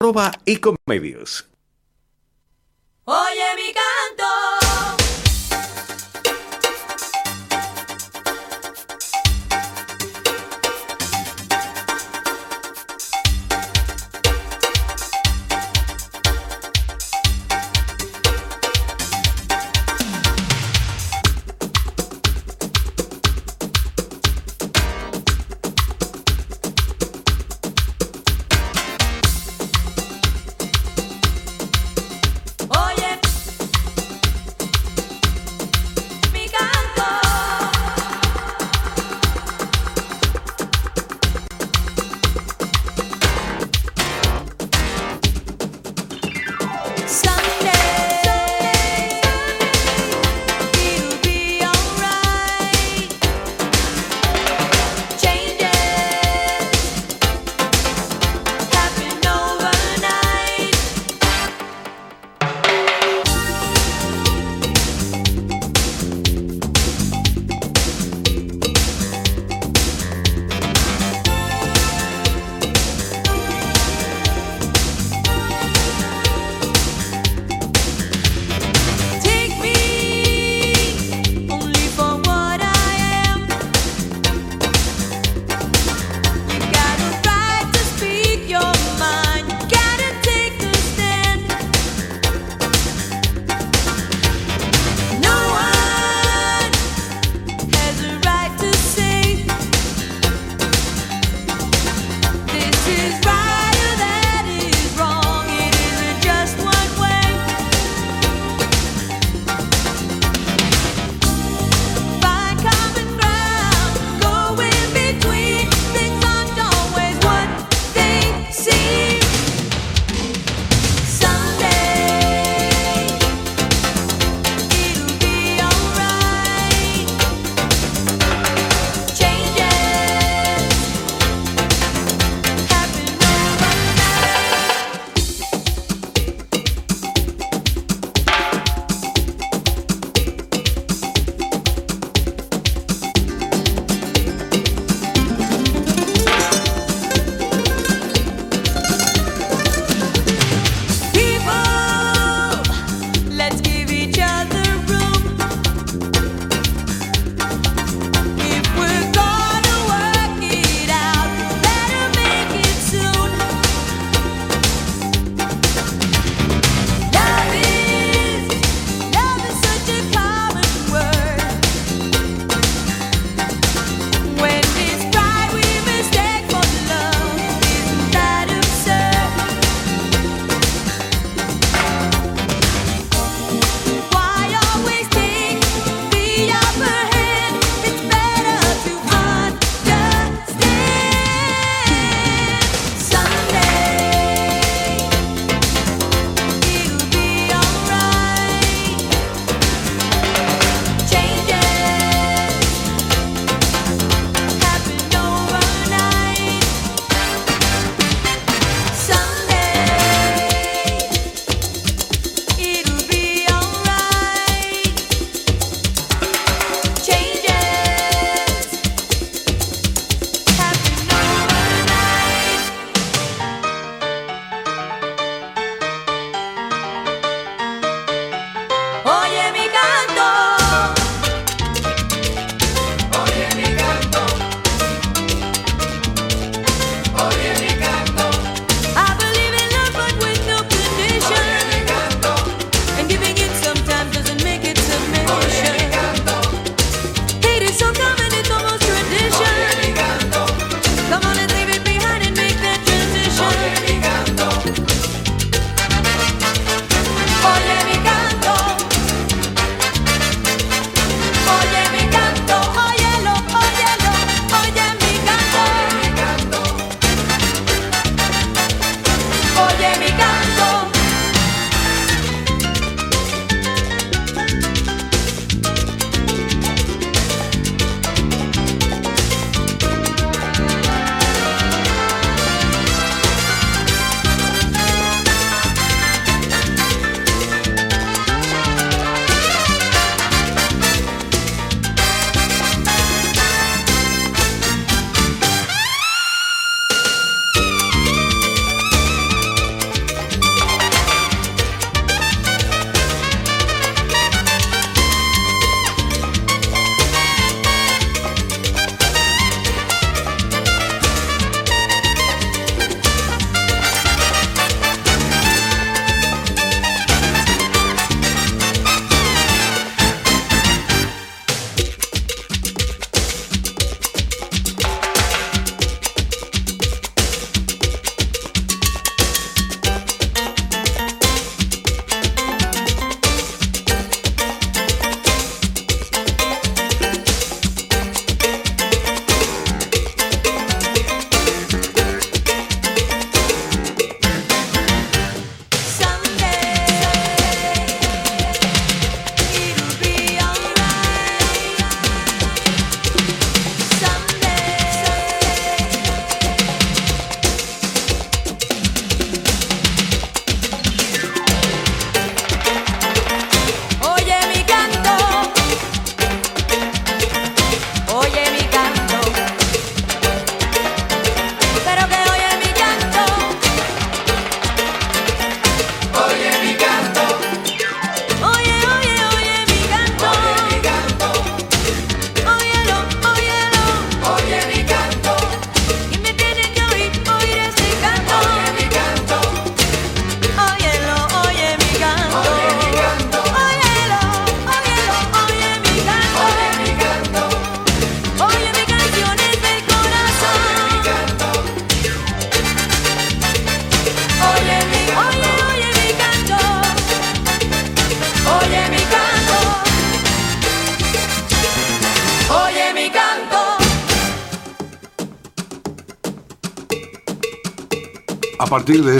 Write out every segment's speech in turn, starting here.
arroba ecomedios. Oye mi canto.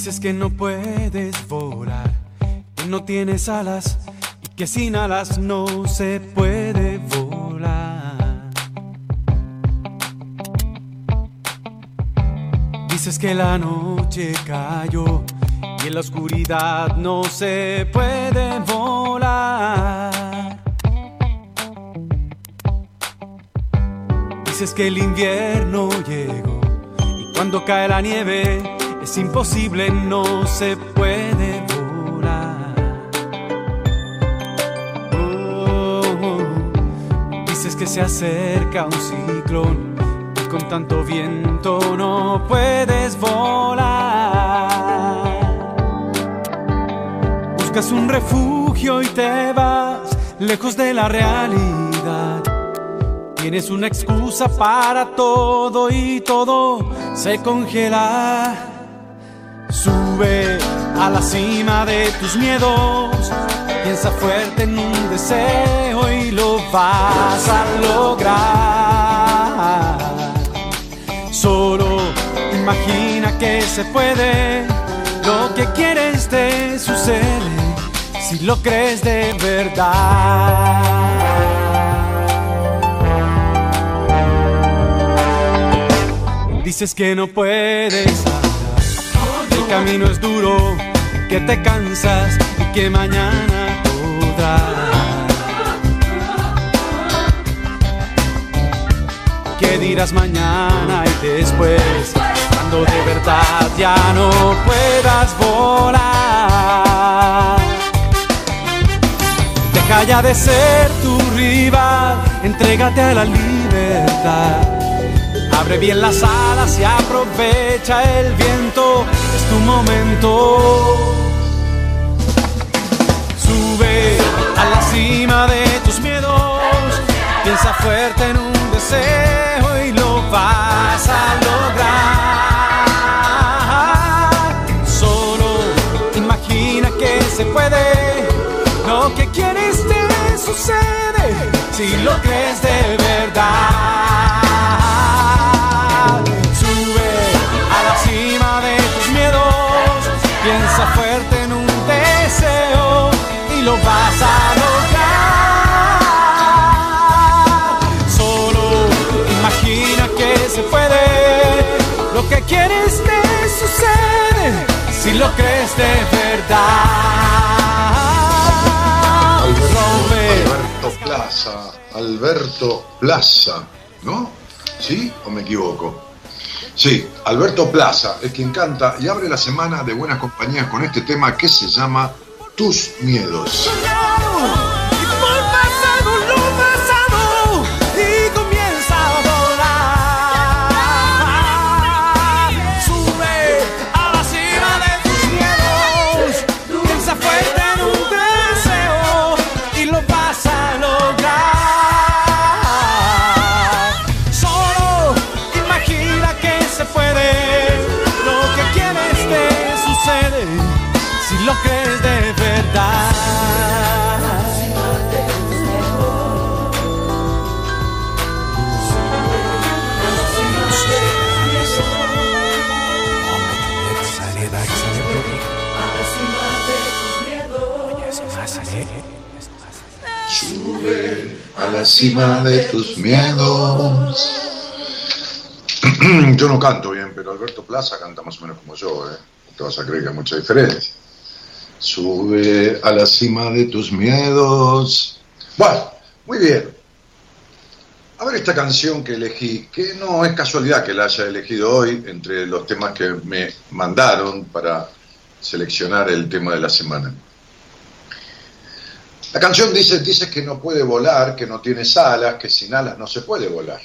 Dices que no puedes volar, que no tienes alas y que sin alas no se puede volar. Dices que la noche cayó y en la oscuridad no se puede volar. Dices que el invierno llegó y cuando cae la nieve es imposible, no se puede volar. Oh, dices que se acerca un ciclón y con tanto viento no puedes volar. Buscas un refugio y te vas lejos de la realidad. Tienes una excusa para todo y todo se congela. A la cima de tus miedos. Piensa fuerte en un deseo y lo vas a lograr. Solo imagina que se puede. Lo que quieres te sucede si lo crees de verdad. Dices que no puedes camino es duro, que te cansas y que mañana podrás. ¿Qué dirás mañana y después? Cuando de verdad ya no puedas volar. Deja ya de ser tu rival, entrégate a la libertad. Abre bien las alas y aprovecha el viento, tu momento. Sube a la cima de tus miedos, piensa fuerte en un deseo y lo vas a lograr. Solo imagina que se puede, lo que quieres te sucede si lo crees de verdad. Lo crees de verdad. Rompe Alberto Plaza, Alberto Plaza, ¿no? ¿Sí o me equivoco? Sí, Alberto Plaza es quien canta y abre la semana de buenas compañías con este tema que se llama Tus miedos. A la cima de tus miedos. yo no canto bien, pero Alberto Plaza canta más o menos como yo, ¿eh? Te vas a creer que hay mucha diferencia. Sube a la cima de tus miedos. Bueno, muy bien. A ver esta canción que elegí, que no es casualidad que la haya elegido hoy entre los temas que me mandaron para seleccionar el tema de la semana. La canción dice, dice que no puede volar, que no tiene alas, que sin alas no se puede volar.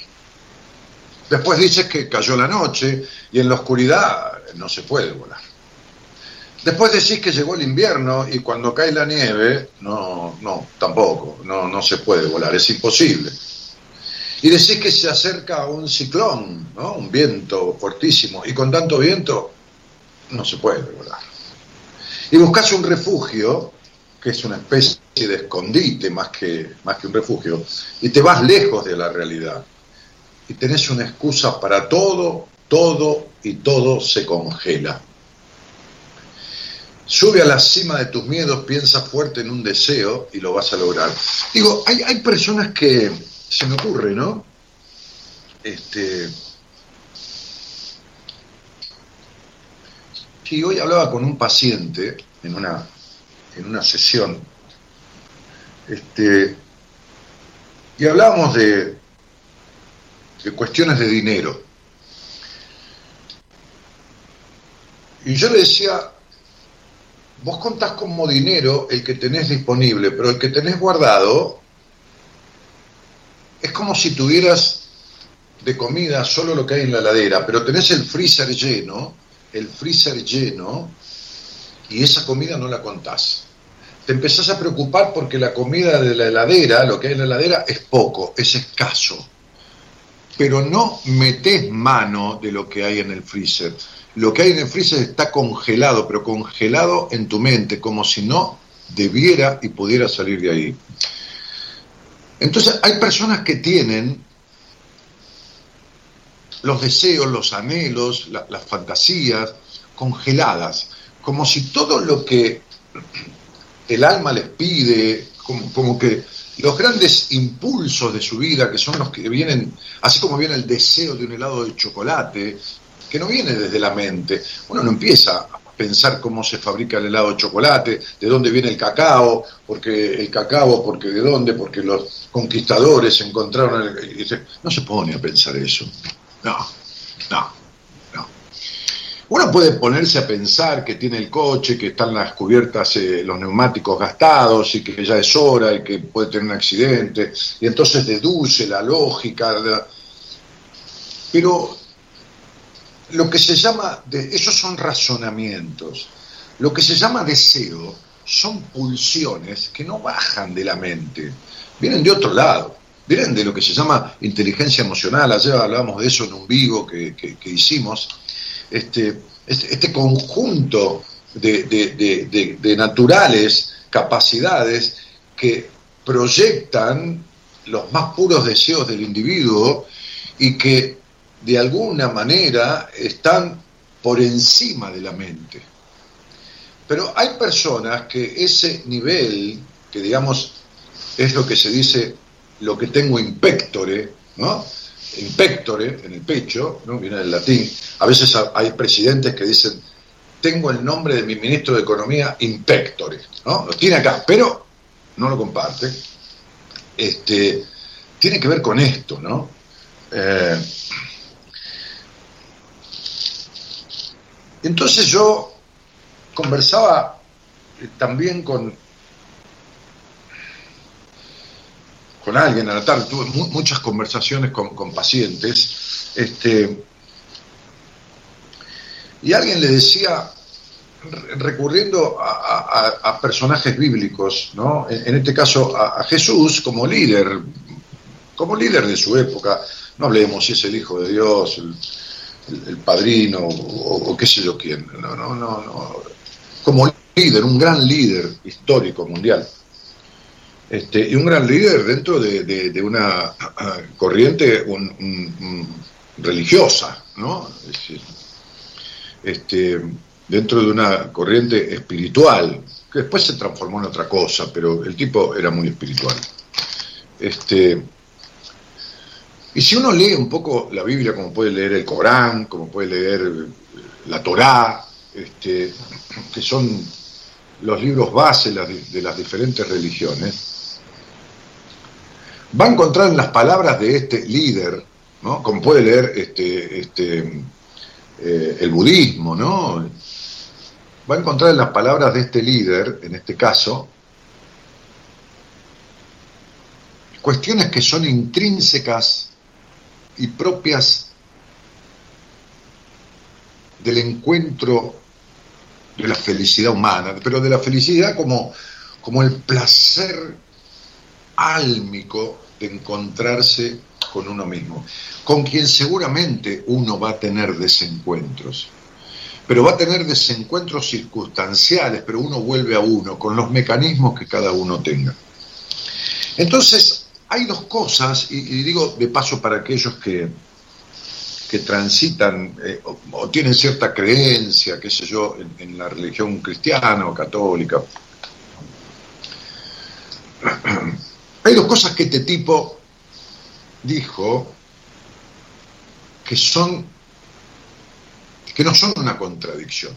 Después dices que cayó la noche y en la oscuridad no se puede volar. Después decís que llegó el invierno y cuando cae la nieve, no, no, tampoco, no, se puede volar, es imposible. Y decís que se acerca un ciclón, un viento fortísimo, y con tanto viento no se puede volar. Y buscas un refugio, que es una especie de escondite más que, más que un refugio, y te vas lejos de la realidad. Y tenés una excusa para todo, todo y todo se congela. Sube a la cima de tus miedos, piensa fuerte en un deseo y lo vas a lograr. Digo, hay, hay personas que, se me ocurre, ¿no? Este, sí, hoy hablaba con un paciente en una, en una sesión, este, y hablábamos de, de cuestiones de dinero. Y yo le decía, vos contás como dinero el que tenés disponible, pero el que tenés guardado es como si tuvieras de comida solo lo que hay en la heladera, pero tenés el freezer lleno, el freezer lleno, y esa comida no la contás. Te empezás a preocupar porque la comida de la heladera, lo que hay en la heladera, es poco, es escaso. Pero no metés mano de lo que hay en el freezer. Lo que hay en el freezer está congelado, pero congelado en tu mente, como si no debiera y pudiera salir de ahí. Entonces hay personas que tienen los deseos, los anhelos, la- las fantasías congeladas, como si todo lo que el alma les pide, como, que los grandes impulsos de su vida, que son los que vienen, así como viene el deseo de un helado de chocolate, que no viene desde la mente, uno no empieza a pensar cómo se fabrica el helado de chocolate, de dónde viene el cacao, porque el cacao, porque de dónde, porque los conquistadores encontraron el... No se pone a pensar eso. No, no. Uno puede ponerse a pensar que tiene el coche, que están las cubiertas, eh, los neumáticos gastados y que ya es hora y que puede tener un accidente, y entonces deduce la lógica. Pero lo que se llama, de, esos son razonamientos. Lo que se llama deseo son pulsiones que no bajan de la mente, vienen de otro lado, vienen de lo que se llama inteligencia emocional. Ayer hablábamos de eso en un vivo que- que hicimos. Este, este, conjunto de- de- de naturales capacidades que proyectan los más puros deseos del individuo y que de alguna manera están por encima de la mente. Pero hay personas que ese nivel, que digamos es lo que se dice, lo que tengo impectore, ¿no? Impectore en el pecho, ¿no? Viene del latín. A veces ha- hay presidentes que dicen, tengo el nombre de mi ministro de Economía impectore, ¿no? Lo tiene acá, pero no lo comparte. Este, tiene que ver con esto, ¿no? Eh, entonces yo conversaba eh, también con, con alguien a la tarde, tuve mu- muchas conversaciones con, pacientes, este, y alguien le decía, re- recurriendo a, personajes bíblicos, ¿no? en, este caso a, Jesús como líder, como líder de su época, no hablemos si es el Hijo de Dios, el padrino o, o qué sé yo quién, no, no, no, no, como líder, un gran líder histórico mundial. Este, y un gran líder dentro de, una ah, corriente un- religiosa, ¿no? Este, dentro de una corriente espiritual, que después se transformó en otra cosa, pero el tipo era muy espiritual. Este, Y si uno lee un poco la Biblia, como puede leer el Corán, como puede leer la Torá, este, que son los libros base de las diferentes religiones, va a encontrar en las palabras de este líder, ¿no? como puede leer este, este, eh, el budismo, ¿no? va a encontrar en las palabras de este líder, en este caso, cuestiones que son intrínsecas y propias del encuentro de la felicidad humana, pero de la felicidad como, como el placer álmico de encontrarse con uno mismo, con quien seguramente uno va a tener desencuentros, pero va a tener desencuentros circunstanciales, pero uno vuelve a uno, con los mecanismos que cada uno tenga. Entonces, hay dos cosas, y, digo de paso para aquellos que, que transitan eh, o, tienen cierta creencia, qué sé yo, en la religión cristiana o católica. Hay dos cosas que este tipo dijo que son que no son una contradicción,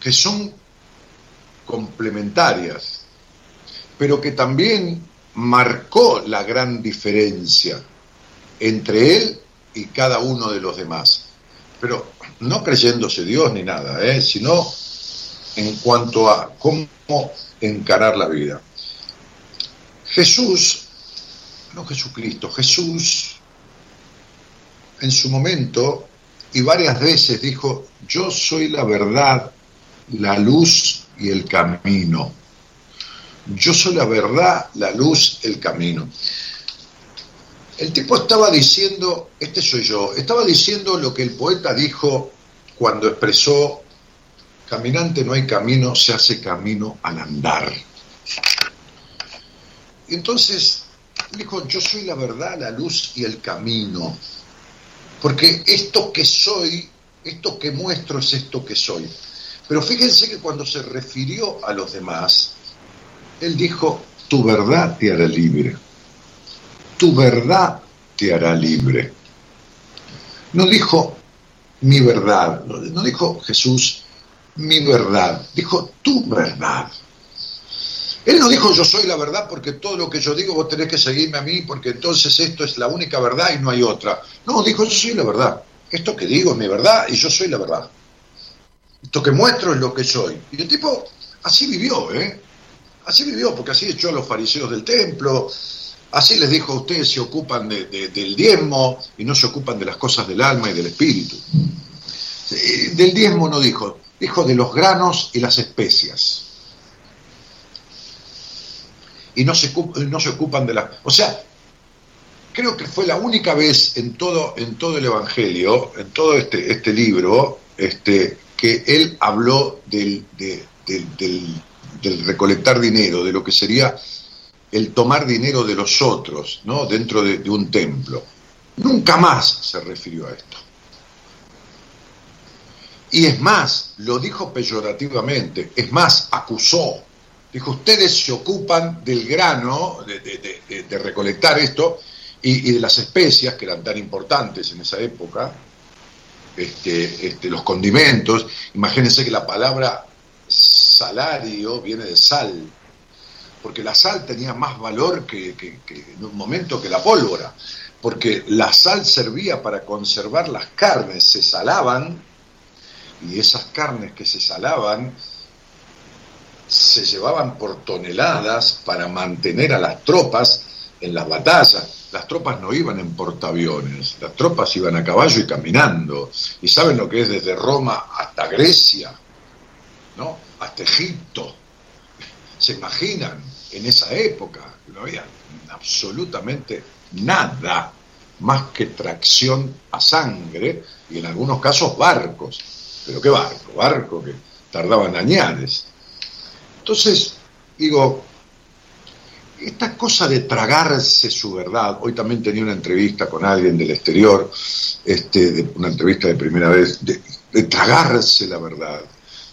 que son complementarias, pero que también marcó la gran diferencia entre él y cada uno de los demás. Pero no creyéndose Dios ni nada, ¿eh? sino en cuanto a cómo encarar la vida. Jesús, no Jesucristo, Jesús en su momento y varias veces dijo, yo soy la verdad, la luz y el camino. Yo soy la verdad, la luz, el camino. El tipo estaba diciendo, este soy yo, estaba diciendo lo que el poeta dijo cuando expresó, caminante no hay camino, se hace camino al andar. Y entonces dijo, yo soy la verdad, la luz y el camino. Porque esto que soy, esto que muestro es esto que soy. Pero fíjense que cuando se refirió a los demás, él dijo, tu verdad te hará libre. Tu verdad te hará libre. No dijo mi verdad, no, dijo Jesús mi verdad, dijo tu verdad. Él no dijo yo soy la verdad porque todo lo que yo digo vos tenés que seguirme a mí porque entonces esto es la única verdad y no hay otra. No, dijo yo soy la verdad. Esto que digo es mi verdad y yo soy la verdad. Esto que muestro es lo que soy. Y el tipo así vivió, ¿eh? Así vivió, porque así echó a los fariseos del templo, así les dijo a ustedes se ocupan de, de, del diezmo y no se ocupan de las cosas del alma y del espíritu. Del diezmo no dijo, dijo de los granos y las especias. Y no se, ocupan de las... O sea, creo que fue la única vez en todo, en todo el Evangelio, en todo este, este libro, este, que él habló del, de, del, del, del, recolectar dinero, de lo que sería el tomar dinero de los otros, ¿no? Dentro de, de un templo. Nunca más se refirió a esto. Y es más, lo dijo peyorativamente, es más, acusó. Dijo, ustedes se ocupan del grano, de, de, de, recolectar esto, y, de las especias, que eran tan importantes en esa época, este, este, los condimentos. Imagínense que la palabra salario viene de sal, porque la sal tenía más valor que, que en un momento que la pólvora, porque la sal servía para conservar las carnes, se salaban, y esas carnes que se salaban se llevaban por toneladas para mantener a las tropas en las batallas. Las tropas no iban en portaaviones, las tropas iban a caballo y caminando. Y saben lo que es desde Roma hasta Grecia, ¿no? Hasta Egipto. ¿Se imaginan en esa época? No había absolutamente nada más que tracción a sangre y en algunos casos barcos. Pero qué barco, barco que tardaban añades. Entonces, digo, esta cosa de tragarse su verdad, hoy también tenía una entrevista con alguien del exterior, este, una entrevista de primera vez, de, de, tragarse la verdad,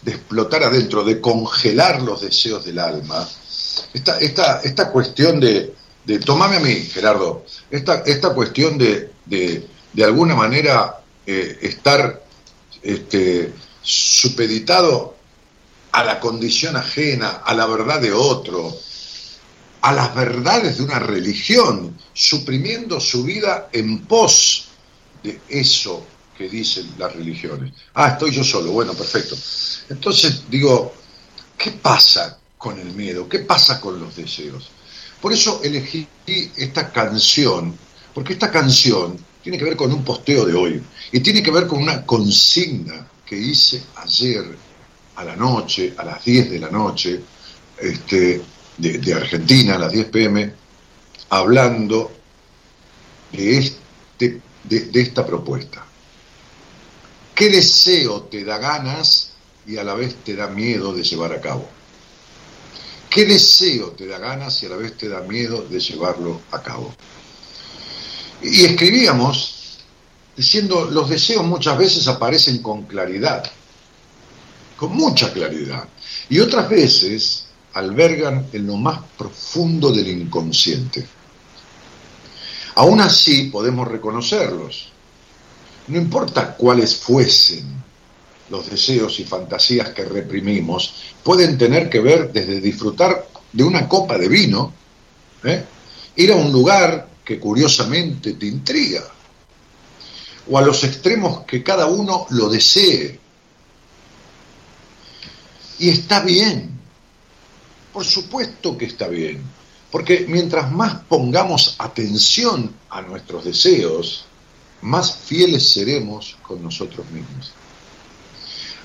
de explotar adentro, de congelar los deseos del alma, esta, esta, esta cuestión de, de tomame a mí, Gerardo, esta, esta cuestión de, de, de alguna manera eh, estar este, supeditado a la condición ajena, a la verdad de otro, a las verdades de una religión, suprimiendo su vida en pos de eso que dicen las religiones. Ah, estoy yo solo, bueno, perfecto. Entonces digo, ¿qué pasa con el miedo? ¿Qué pasa con los deseos? Por eso elegí esta canción, porque esta canción tiene que ver con un posteo de hoy y tiene que ver con una consigna que hice ayer a la noche, a las 10 de la noche, este, de, Argentina, a las 10 pm, hablando de, este, de, de esta propuesta. ¿Qué deseo te da ganas y a la vez te da miedo de llevar a cabo? ¿Qué deseo te da ganas y a la vez te da miedo de llevarlo a cabo? Y escribíamos diciendo, los deseos muchas veces aparecen con claridad, con mucha claridad, y otras veces albergan en lo más profundo del inconsciente. Aún así podemos reconocerlos, no importa cuáles fuesen los deseos y fantasías que reprimimos, pueden tener que ver desde disfrutar de una copa de vino, ¿eh? ir a un lugar que curiosamente te intriga, o a los extremos que cada uno lo desee. Y está bien, por supuesto que está bien, porque mientras más pongamos atención a nuestros deseos, más fieles seremos con nosotros mismos.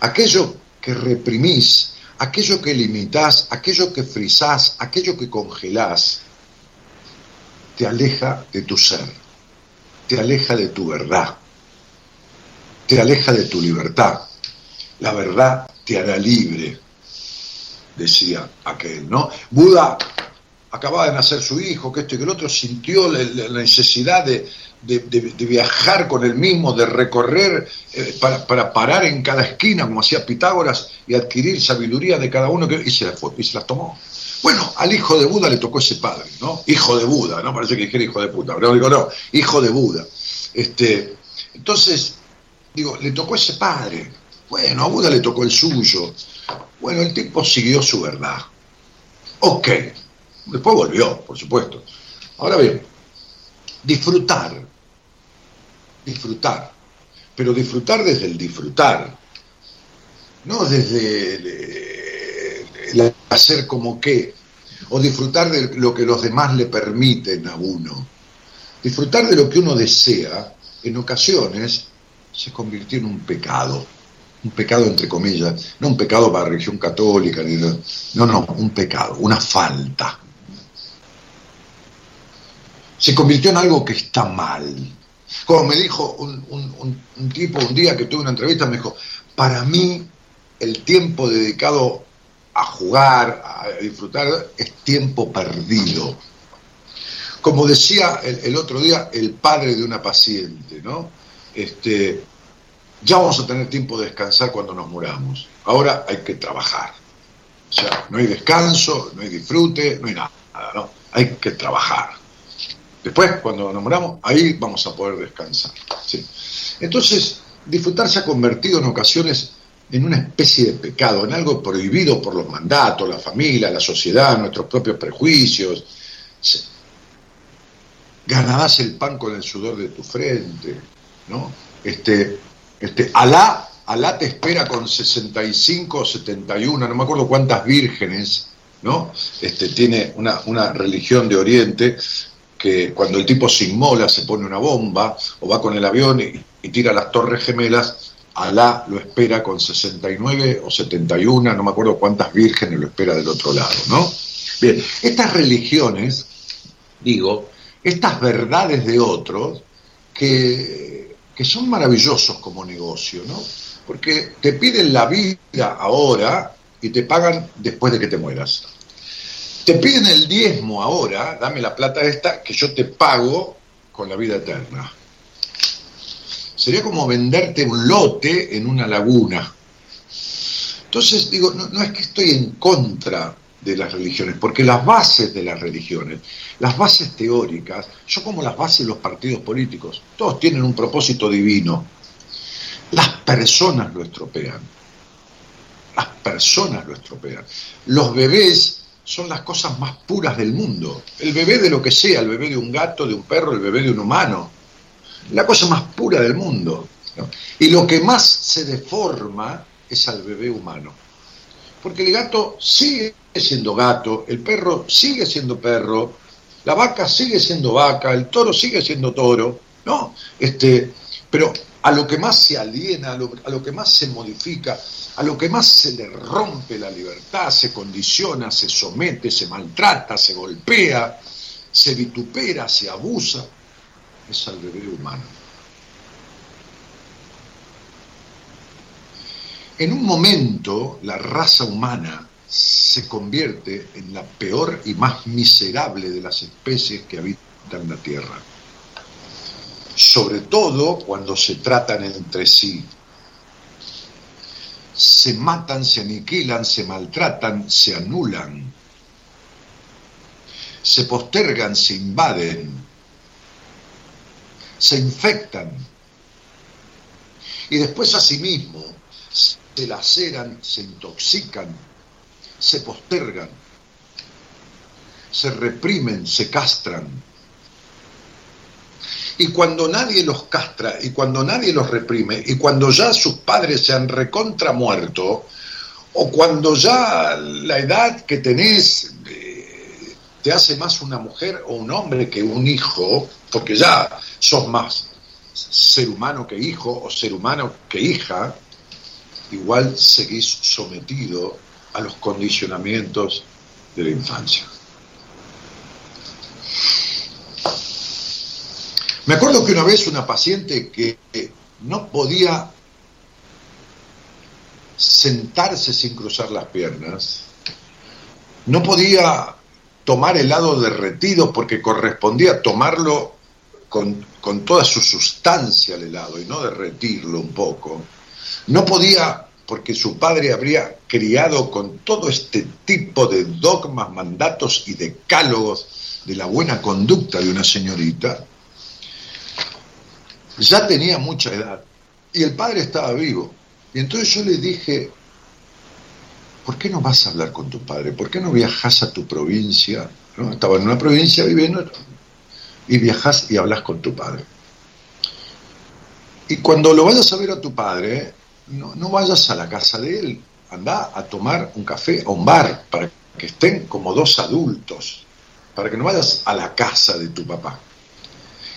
Aquello que reprimís, aquello que limitás, aquello que frizás, aquello que congelás, te aleja de tu ser, te aleja de tu verdad, te aleja de tu libertad. La verdad te hará libre, decía aquel, ¿no? Buda acababa de nacer su hijo, que esto y que el otro, sintió la, necesidad de, de, viajar con él mismo, de recorrer eh, para, para, parar en cada esquina, como hacía Pitágoras, y adquirir sabiduría de cada uno, que, y, se la fue, y se las tomó. Bueno, al hijo de Buda le tocó ese padre, ¿no? Hijo de Buda, ¿no? Parece que dijera hijo de puta, pero digo, no, hijo de Buda. Este, entonces, digo, le tocó ese padre. Bueno, a Buda le tocó el suyo. Bueno, el tipo siguió su verdad. Ok, Después volvió, por supuesto. Ahora bien, disfrutar, disfrutar, pero disfrutar desde el disfrutar, no desde el, el hacer como que, o disfrutar de lo que los demás le permiten a uno. Disfrutar de lo que uno desea, en ocasiones, se convirtió en un pecado un pecado entre comillas, no un pecado para la religión católica, no, no, un pecado, una falta. Se convirtió en algo que está mal. Como me dijo un, un, un, tipo un día que tuve una entrevista, me dijo, para mí el tiempo dedicado a jugar, a disfrutar, es tiempo perdido. Como decía el, otro día el padre de una paciente, ¿no? Este, ya vamos a tener tiempo de descansar cuando nos muramos. Ahora hay que trabajar. O sea, no hay descanso, no hay disfrute, no hay nada, ¿no? Hay que trabajar. Después, cuando nos muramos, ahí vamos a poder descansar. ¿sí? Entonces, disfrutar se ha convertido en ocasiones en una especie de pecado, en algo prohibido por los mandatos, la familia, la sociedad, nuestros propios prejuicios. Ganarás el pan con el sudor de tu frente, ¿no? Este, este, Alá, Alá te espera con 65 o 71, no me acuerdo cuántas vírgenes, ¿no? Este, tiene una, una religión de Oriente que cuando el tipo se inmola se pone una bomba o va con el avión y, y tira las torres gemelas, Alá lo espera con 69 o 71, no me acuerdo cuántas vírgenes lo espera del otro lado, ¿no? Bien, estas religiones, digo, estas verdades de otros, que, que son maravillosos como negocio, ¿no? Porque te piden la vida ahora y te pagan después de que te mueras. Te piden el diezmo ahora, dame la plata esta, que yo te pago con la vida eterna. Sería como venderte un lote en una laguna. Entonces, digo, no, no es que estoy en contra de las religiones, porque las bases de las religiones, las bases teóricas, son como las bases de los partidos políticos. Todos tienen un propósito divino. Las personas lo estropean. Las personas lo estropean. Los bebés son las cosas más puras del mundo. El bebé de lo que sea, el bebé de un gato, de un perro, el bebé de un humano. La cosa más pura del mundo. Y lo que más se deforma es al bebé humano. Porque el gato sigue siendo gato, el perro sigue siendo perro, la vaca sigue siendo vaca, el toro sigue siendo toro, ¿no? Este, pero a lo que más se aliena, a lo que más se modifica, a lo que más se le rompe la libertad, se condiciona, se somete, se maltrata, se golpea, se vitupera, se abusa, es al bebé humano. En un momento, la raza humana se convierte en la peor y más miserable de las especies que habitan la Tierra. Sobre todo cuando se tratan entre sí. Se matan, se aniquilan, se maltratan, se anulan. Se postergan, se invaden. Se infectan. Y después asimismo se laceran, se intoxican, se postergan, se reprimen, se castran. Y cuando nadie los castra, y cuando nadie los reprime, y cuando ya sus padres se han recontra muerto, o cuando ya la edad que tenés te hace más una mujer o un hombre que un hijo, porque ya sos más ser humano que hijo o ser humano que hija, igual seguís sometido a los condicionamientos de la infancia. Me acuerdo que una vez una paciente que no podía sentarse sin cruzar las piernas, no podía tomar helado derretido porque correspondía tomarlo con, con toda su sustancia el helado y no derretirlo un poco. No podía porque su padre habría criado con todo este tipo de dogmas, mandatos y decálogos de la buena conducta de una señorita, ya tenía mucha edad y el padre estaba vivo. Y entonces yo le dije, ¿por qué no vas a hablar con tu padre? ¿Por qué no viajas a tu provincia? ¿No? Estaba en una provincia viviendo y viajas y hablas con tu padre. Y cuando lo vayas a ver a tu padre, no, vayas a la casa de él, anda a tomar un café a un bar para que estén como dos adultos, para que no vayas a la casa de tu papá.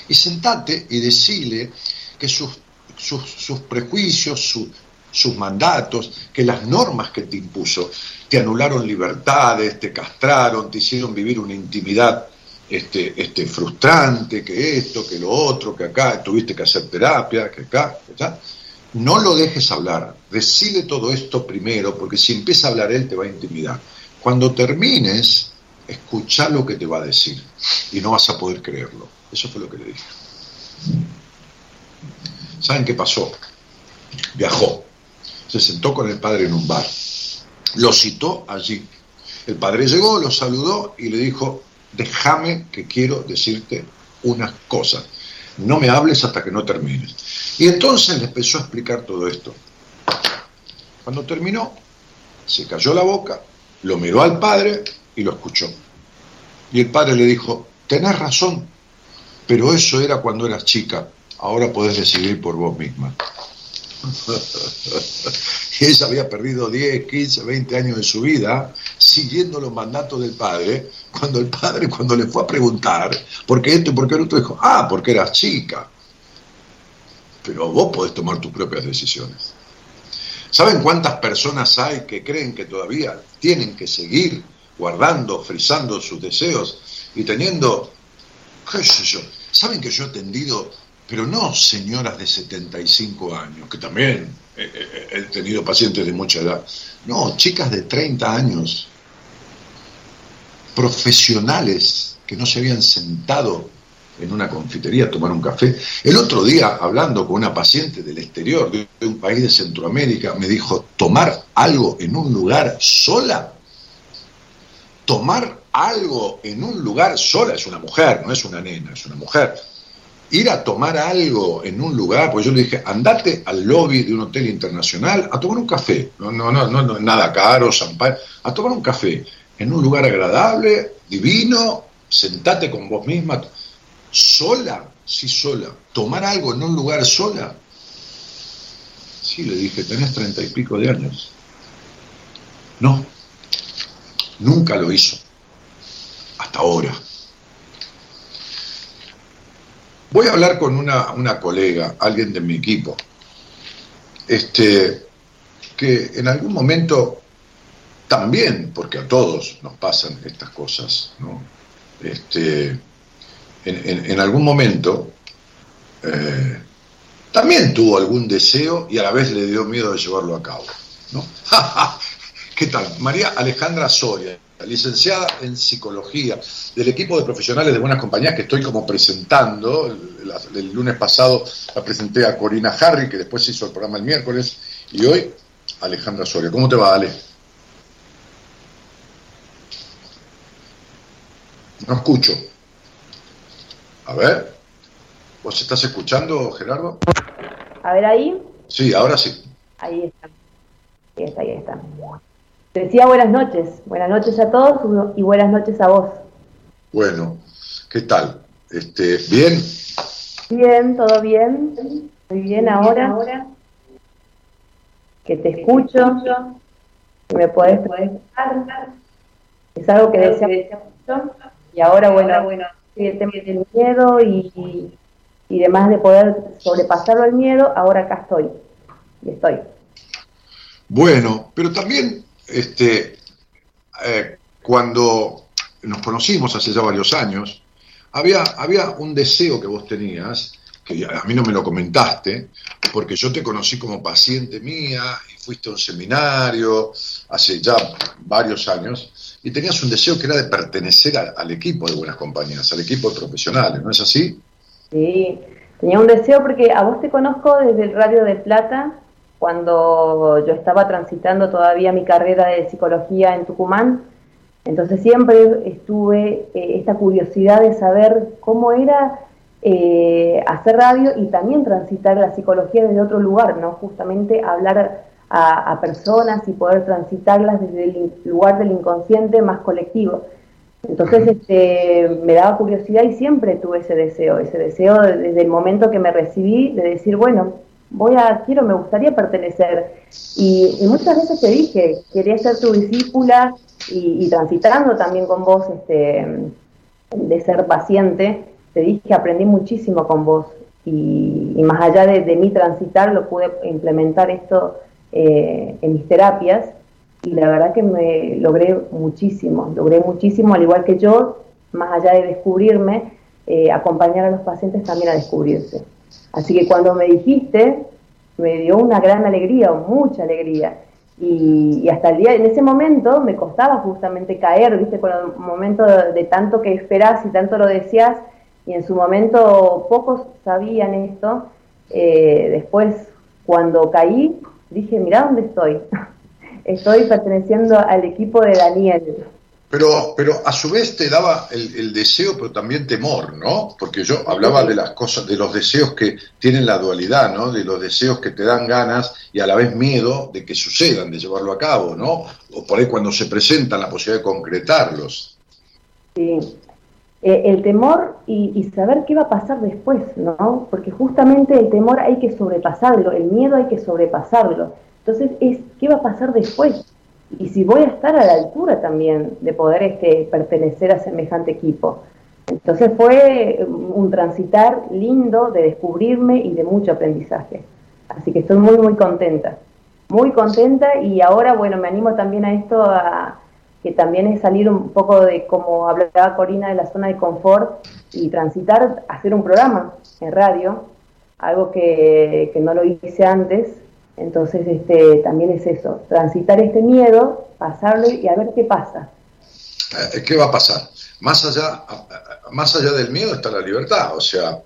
Y sentate y decile que sus, sus, sus prejuicios, su- sus mandatos, que las normas que te impuso te anularon libertades, te castraron, te hicieron vivir una intimidad este, este, frustrante, que esto, que lo otro, que acá tuviste que hacer terapia, que acá, que. No lo dejes hablar, decile todo esto primero, porque si empieza a hablar él te va a intimidar. Cuando termines, escucha lo que te va a decir y no vas a poder creerlo. Eso fue lo que le dije. ¿Saben qué pasó? Viajó, se sentó con el padre en un bar, lo citó allí. El padre llegó, lo saludó y le dijo, déjame que quiero decirte unas cosas. No me hables hasta que no termines. Y entonces le empezó a explicar todo esto. Cuando terminó, se cayó la boca, lo miró al padre y lo escuchó. Y el padre le dijo, tenés razón, pero eso era cuando eras chica, ahora podés decidir por vos misma. Y ella había perdido 10, 15, 20 años de su vida siguiendo los mandatos del padre, cuando el padre, cuando le fue a preguntar, ¿por qué esto y por qué lo otro? Dijo, ah, porque eras chica. Pero vos podés tomar tus propias decisiones. ¿Saben cuántas personas hay que creen que todavía tienen que seguir guardando, frisando sus deseos y teniendo, qué sé yo? ¿Saben que yo he atendido, pero no señoras de 75 años, que también he, he- he tenido pacientes de mucha edad, no, chicas de 30 años, profesionales que no se habían sentado en una confitería a tomar un café. El otro día, hablando con una paciente del exterior, de un país de Centroamérica, me dijo, tomar algo en un lugar sola. tomar algo en un lugar sola, es una mujer, no es una nena, es una mujer. Ir a tomar algo en un lugar, pues yo le dije, andate al lobby de un hotel internacional a tomar un café, no, no, no, no, nada caro, champán, a tomar un café en un lugar agradable, divino, sentate con vos misma, sola, sí sola, tomar algo en un lugar sola. Sí, le dije, tenés treinta y pico de años. No, nunca lo hizo, hasta ahora. Voy a hablar con una, una colega, alguien de mi equipo, este, que en algún momento también, porque a todos nos pasan estas cosas, ¿no? Este, en, algún momento eh, también tuvo algún deseo y a la vez le dio miedo de llevarlo a cabo. ¿no? ¿Qué tal? María Alejandra Soria, licenciada en psicología, del equipo de profesionales de buenas compañías que estoy como presentando. El, lunes pasado la presenté a Corina Harry, que después hizo el programa el miércoles, y hoy Alejandra Soria. ¿Cómo te va, Ale? No escucho. A ver. ¿Vos estás escuchando, Gerardo? A ver ahí, Sí, ahora sí. ahí está. Ahí está, ahí está. Decía buenas noches, buenas noches a todos y buenas noches a vos. Bueno, ¿qué tal? Este, ¿Bien? Bien, todo bien, muy bien ahora. Que te escucho, que me podés escuchar. Es algo que deseo mucho. Y ahora, bueno, bueno, el tema del miedo y, y demás de poder sobrepasarlo el miedo, ahora acá estoy. Y estoy. Bueno, pero también este, eh, cuando nos conocimos hace ya varios años, había, había un deseo que vos tenías, que a mí no me lo comentaste, porque yo te conocí como paciente mía y fuiste a un seminario hace ya varios años, y tenías un deseo que era de pertenecer al equipo de buenas compañías, al equipo de profesionales, ¿no es así? Sí, tenía un deseo porque a vos te conozco desde el Radio de Plata, cuando yo estaba transitando todavía mi carrera de psicología en Tucumán. Entonces siempre estuve eh, esta curiosidad de saber cómo era eh, hacer radio y también transitar la psicología desde otro lugar, ¿no? Justamente hablar a, a personas y poder transitarlas desde el lugar del inconsciente más colectivo. Entonces este, me daba curiosidad y siempre tuve ese deseo, ese deseo de- desde el momento que me recibí de decir, bueno, voy a, quiero, me gustaría pertenecer. Y, muchas veces te dije, quería ser tu discípula y, y transitando también con vos este, de ser paciente, te dije aprendí muchísimo con vos y, y más allá de, mí transitar, lo pude implementar esto eh, en mis terapias y la verdad que me logré muchísimo, logré muchísimo, al igual que yo, más allá de descubrirme, eh, acompañar a los pacientes también a descubrirse. Así que cuando me dijiste, me dio una gran alegría, mucha alegría. Y, hasta el día, en ese momento me costaba justamente caer, viste, con el momento de, de tanto que esperás y tanto lo deseas, y en su momento pocos sabían esto. Eh, después, cuando caí, dije, mirá dónde estoy. estoy perteneciendo al equipo de Daniel. Pero, pero a su vez te daba el, deseo, pero también temor, ¿no? Porque yo hablaba de las cosas, de los deseos que tienen la dualidad, ¿no? De los deseos que te dan ganas y a la vez miedo de que sucedan, de llevarlo a cabo, ¿no? O por ahí cuando se presentan la posibilidad de concretarlos. Sí. Eh, el temor y, y saber qué va a pasar después, ¿no? Porque justamente el temor hay que sobrepasarlo, el miedo hay que sobrepasarlo. Entonces es qué va a pasar después y si voy a estar a la altura también de poder este, pertenecer a semejante equipo. Entonces fue un transitar lindo de descubrirme y de mucho aprendizaje. Así que estoy muy, muy contenta. Muy contenta y ahora, bueno, me animo también a esto, a, que también es salir un poco de, como hablaba Corina, de la zona de confort y transitar, hacer un programa en radio, algo que, que no lo hice antes. Entonces, este, también es eso, transitar este miedo, pasarlo y a ver qué pasa. Eh, ¿Qué va a pasar? Más allá, más allá del miedo está la libertad, o sea,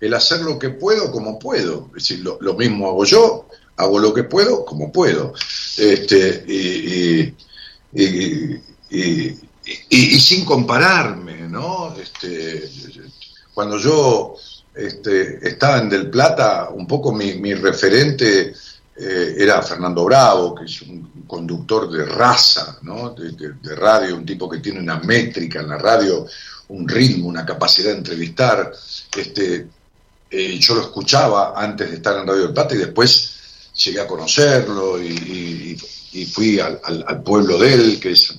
el hacer lo que puedo como puedo. Es decir, lo, mismo hago yo, hago lo que puedo como puedo. Este, y- y- y, y sin compararme, ¿no? Este, cuando yo este, estaba en Del Plata, un poco mi, mi referente eh, era Fernando Bravo, que es un conductor de raza, ¿no? de, radio, un tipo que tiene una métrica en la radio, un ritmo, una capacidad de entrevistar. Este, eh, yo lo escuchaba antes de estar en Radio del Plata y después llegué a conocerlo y, fui al pueblo de él, que es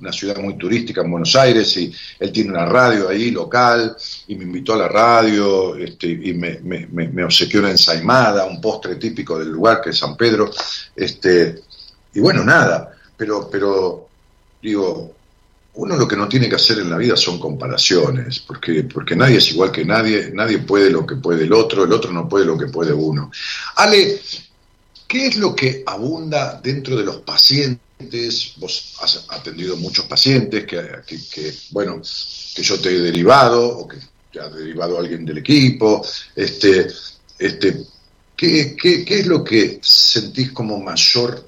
una ciudad muy turística en Buenos Aires, y él tiene una radio ahí local, y me invitó a la radio, este, y me, obsequió una ensaimada, un postre típico del lugar, que es San Pedro, este, y bueno, nada, pero, pero digo, uno lo que no tiene que hacer en la vida son comparaciones, porque, porque nadie es igual que nadie, nadie puede lo que puede el otro, el otro no puede lo que puede uno. Ale, ¿qué es lo que abunda dentro de los pacientes? Vos has atendido muchos pacientes que, que- que, bueno, que yo te he derivado o que te ha derivado alguien del equipo. Este, este, ¿qué, qué, qué es lo que sentís como mayor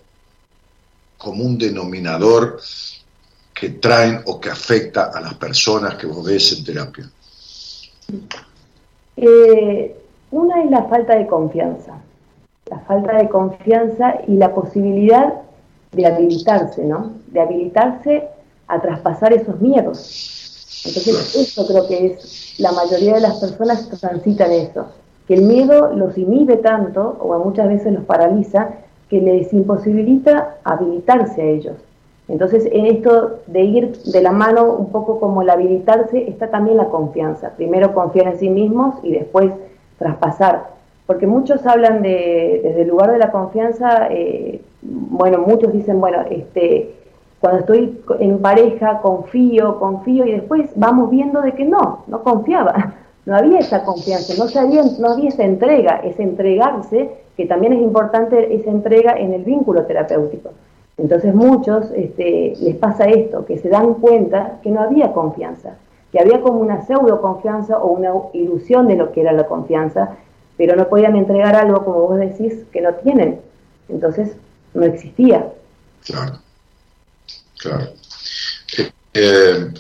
común denominador que traen o que afecta a las personas que vos ves en terapia? Eh, una es la falta de confianza, la falta de confianza y la posibilidad de habilitarse, ¿no? De habilitarse a traspasar esos miedos. Entonces, eso creo que es, la mayoría de las personas transitan eso, que el miedo los inhibe tanto, o muchas veces los paraliza, que les imposibilita habilitarse a ellos. Entonces, en esto de ir de la mano, un poco como el habilitarse, está también la confianza. Primero confiar en sí mismos y después traspasar. Porque muchos hablan de, desde el lugar de la confianza, eh, bueno, muchos dicen, bueno, este, cuando estoy en pareja confío, confío y después vamos viendo de que no, no confiaba, no había esa confianza, no, sabía, no había esa entrega, ese entregarse, que también es importante esa entrega en el vínculo terapéutico. Entonces muchos este, les pasa esto, que se dan cuenta que no había confianza, que había como una pseudo confianza o una ilusión de lo que era la confianza, pero no podían entregar algo, como vos decís, que no tienen. Entonces no existía. Claro, claro. Eh, eh,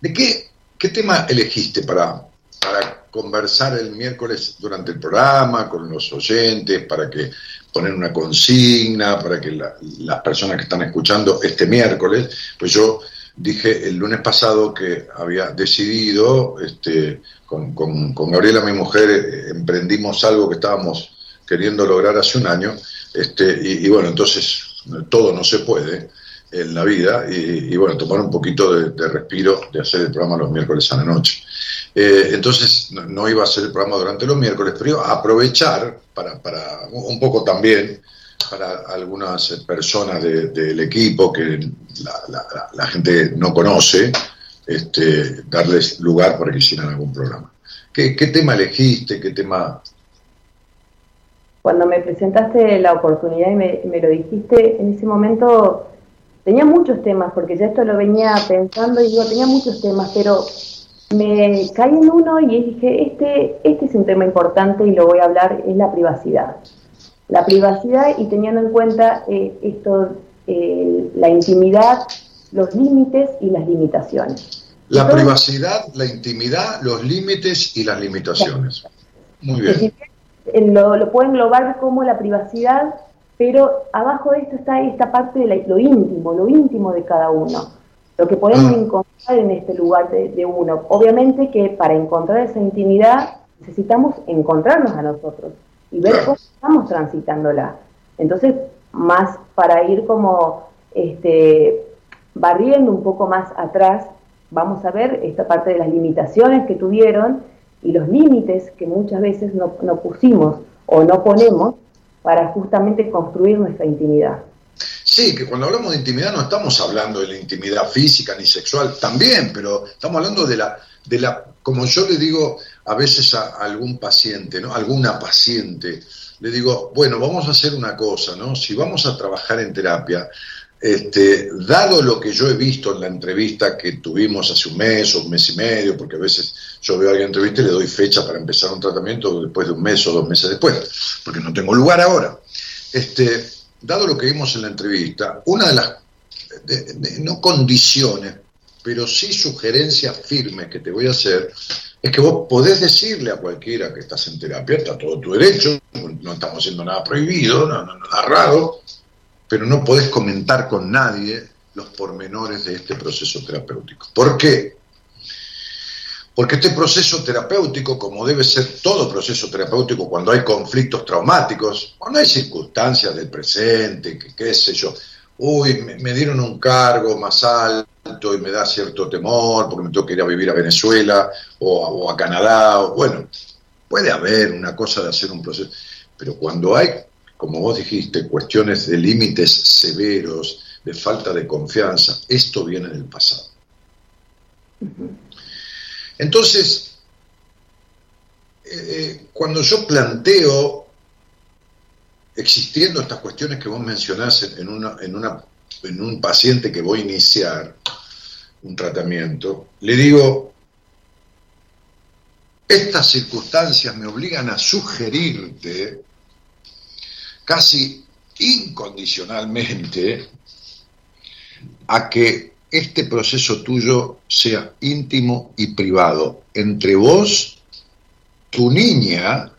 ¿De qué, qué tema elegiste para, para conversar el miércoles durante el programa con los oyentes, para que poner una consigna, para que la- las personas que están escuchando este miércoles, pues yo dije el lunes pasado que había decidido, este, con, con- con Gabriela, mi mujer, eh, emprendimos algo que estábamos queriendo lograr hace un año, este, y, bueno, entonces todo no se puede en la vida, y, bueno, tomar un poquito de, respiro de hacer el programa los miércoles a la noche. Eh, entonces no, iba a hacer el programa durante los miércoles, pero iba a aprovechar para, para un poco también para algunas personas de- del equipo que la, gente no conoce, este, darles lugar para que hicieran algún programa. ¿Qué, qué tema elegiste? ¿Qué tema? Cuando me presentaste la oportunidad y me, me lo dijiste, en ese momento tenía muchos temas, porque ya esto lo venía pensando y digo, tenía muchos temas, pero me caí en uno y dije, este, este es un tema importante y lo voy a hablar, es la privacidad. La privacidad y teniendo en cuenta eh, esto, eh, la intimidad, los límites y las limitaciones. La Entonces, privacidad, la intimidad, los límites y las limitaciones. Muy bien. Eh, lo, lo puedo englobar como la privacidad, pero abajo de esto está esta parte de la- lo íntimo, lo íntimo de cada uno, lo que podemos Ah. encontrar en este lugar de, de uno. Obviamente que para encontrar esa intimidad necesitamos encontrarnos a nosotros y ver cómo estamos transitándola. Entonces, más para ir como este, barriendo un poco más atrás, vamos a ver esta parte de las limitaciones que tuvieron y los límites que muchas veces no, no pusimos o no ponemos para justamente construir nuestra intimidad. Sí, que cuando hablamos de intimidad no estamos hablando de la intimidad física ni sexual, también, pero estamos hablando de la, de la, como yo le digo a veces a algún paciente, ¿no? Alguna paciente, le digo, bueno, vamos a hacer una cosa, ¿no? Si vamos a trabajar en terapia, este, dado lo que yo he visto en la entrevista que tuvimos hace un mes o un mes y medio, porque a veces yo veo a alguien en entrevista y le doy fecha para empezar un tratamiento después de un mes o dos meses después, porque no tengo lugar ahora. Este, dado lo que vimos en la entrevista, una de las no condiciones, pero sí sugerencias firmes que te voy a hacer, es que vos podés decirle a cualquiera que estás en terapia, está todo tu derecho, no estamos haciendo nada prohibido, nada raro, pero no podés comentar con nadie los pormenores de este proceso terapéutico. ¿Por qué? Porque este proceso terapéutico, como debe ser todo proceso terapéutico cuando hay conflictos traumáticos, cuando hay circunstancias del presente, que qué sé yo, uy, me, dieron un cargo más alto y me da cierto temor porque me tengo que ir a vivir a Venezuela o, a- Canadá, o, bueno, puede haber una cosa de hacer un proceso, pero cuando hay, como vos dijiste, cuestiones de límites severos, de falta de confianza, esto viene del pasado. Entonces, eh, cuando yo planteo, existiendo estas cuestiones que vos mencionás en, en un paciente que voy a iniciar un tratamiento, le digo, estas circunstancias me obligan a sugerirte casi incondicionalmente a que este proceso tuyo sea íntimo y privado entre vos, tu niña,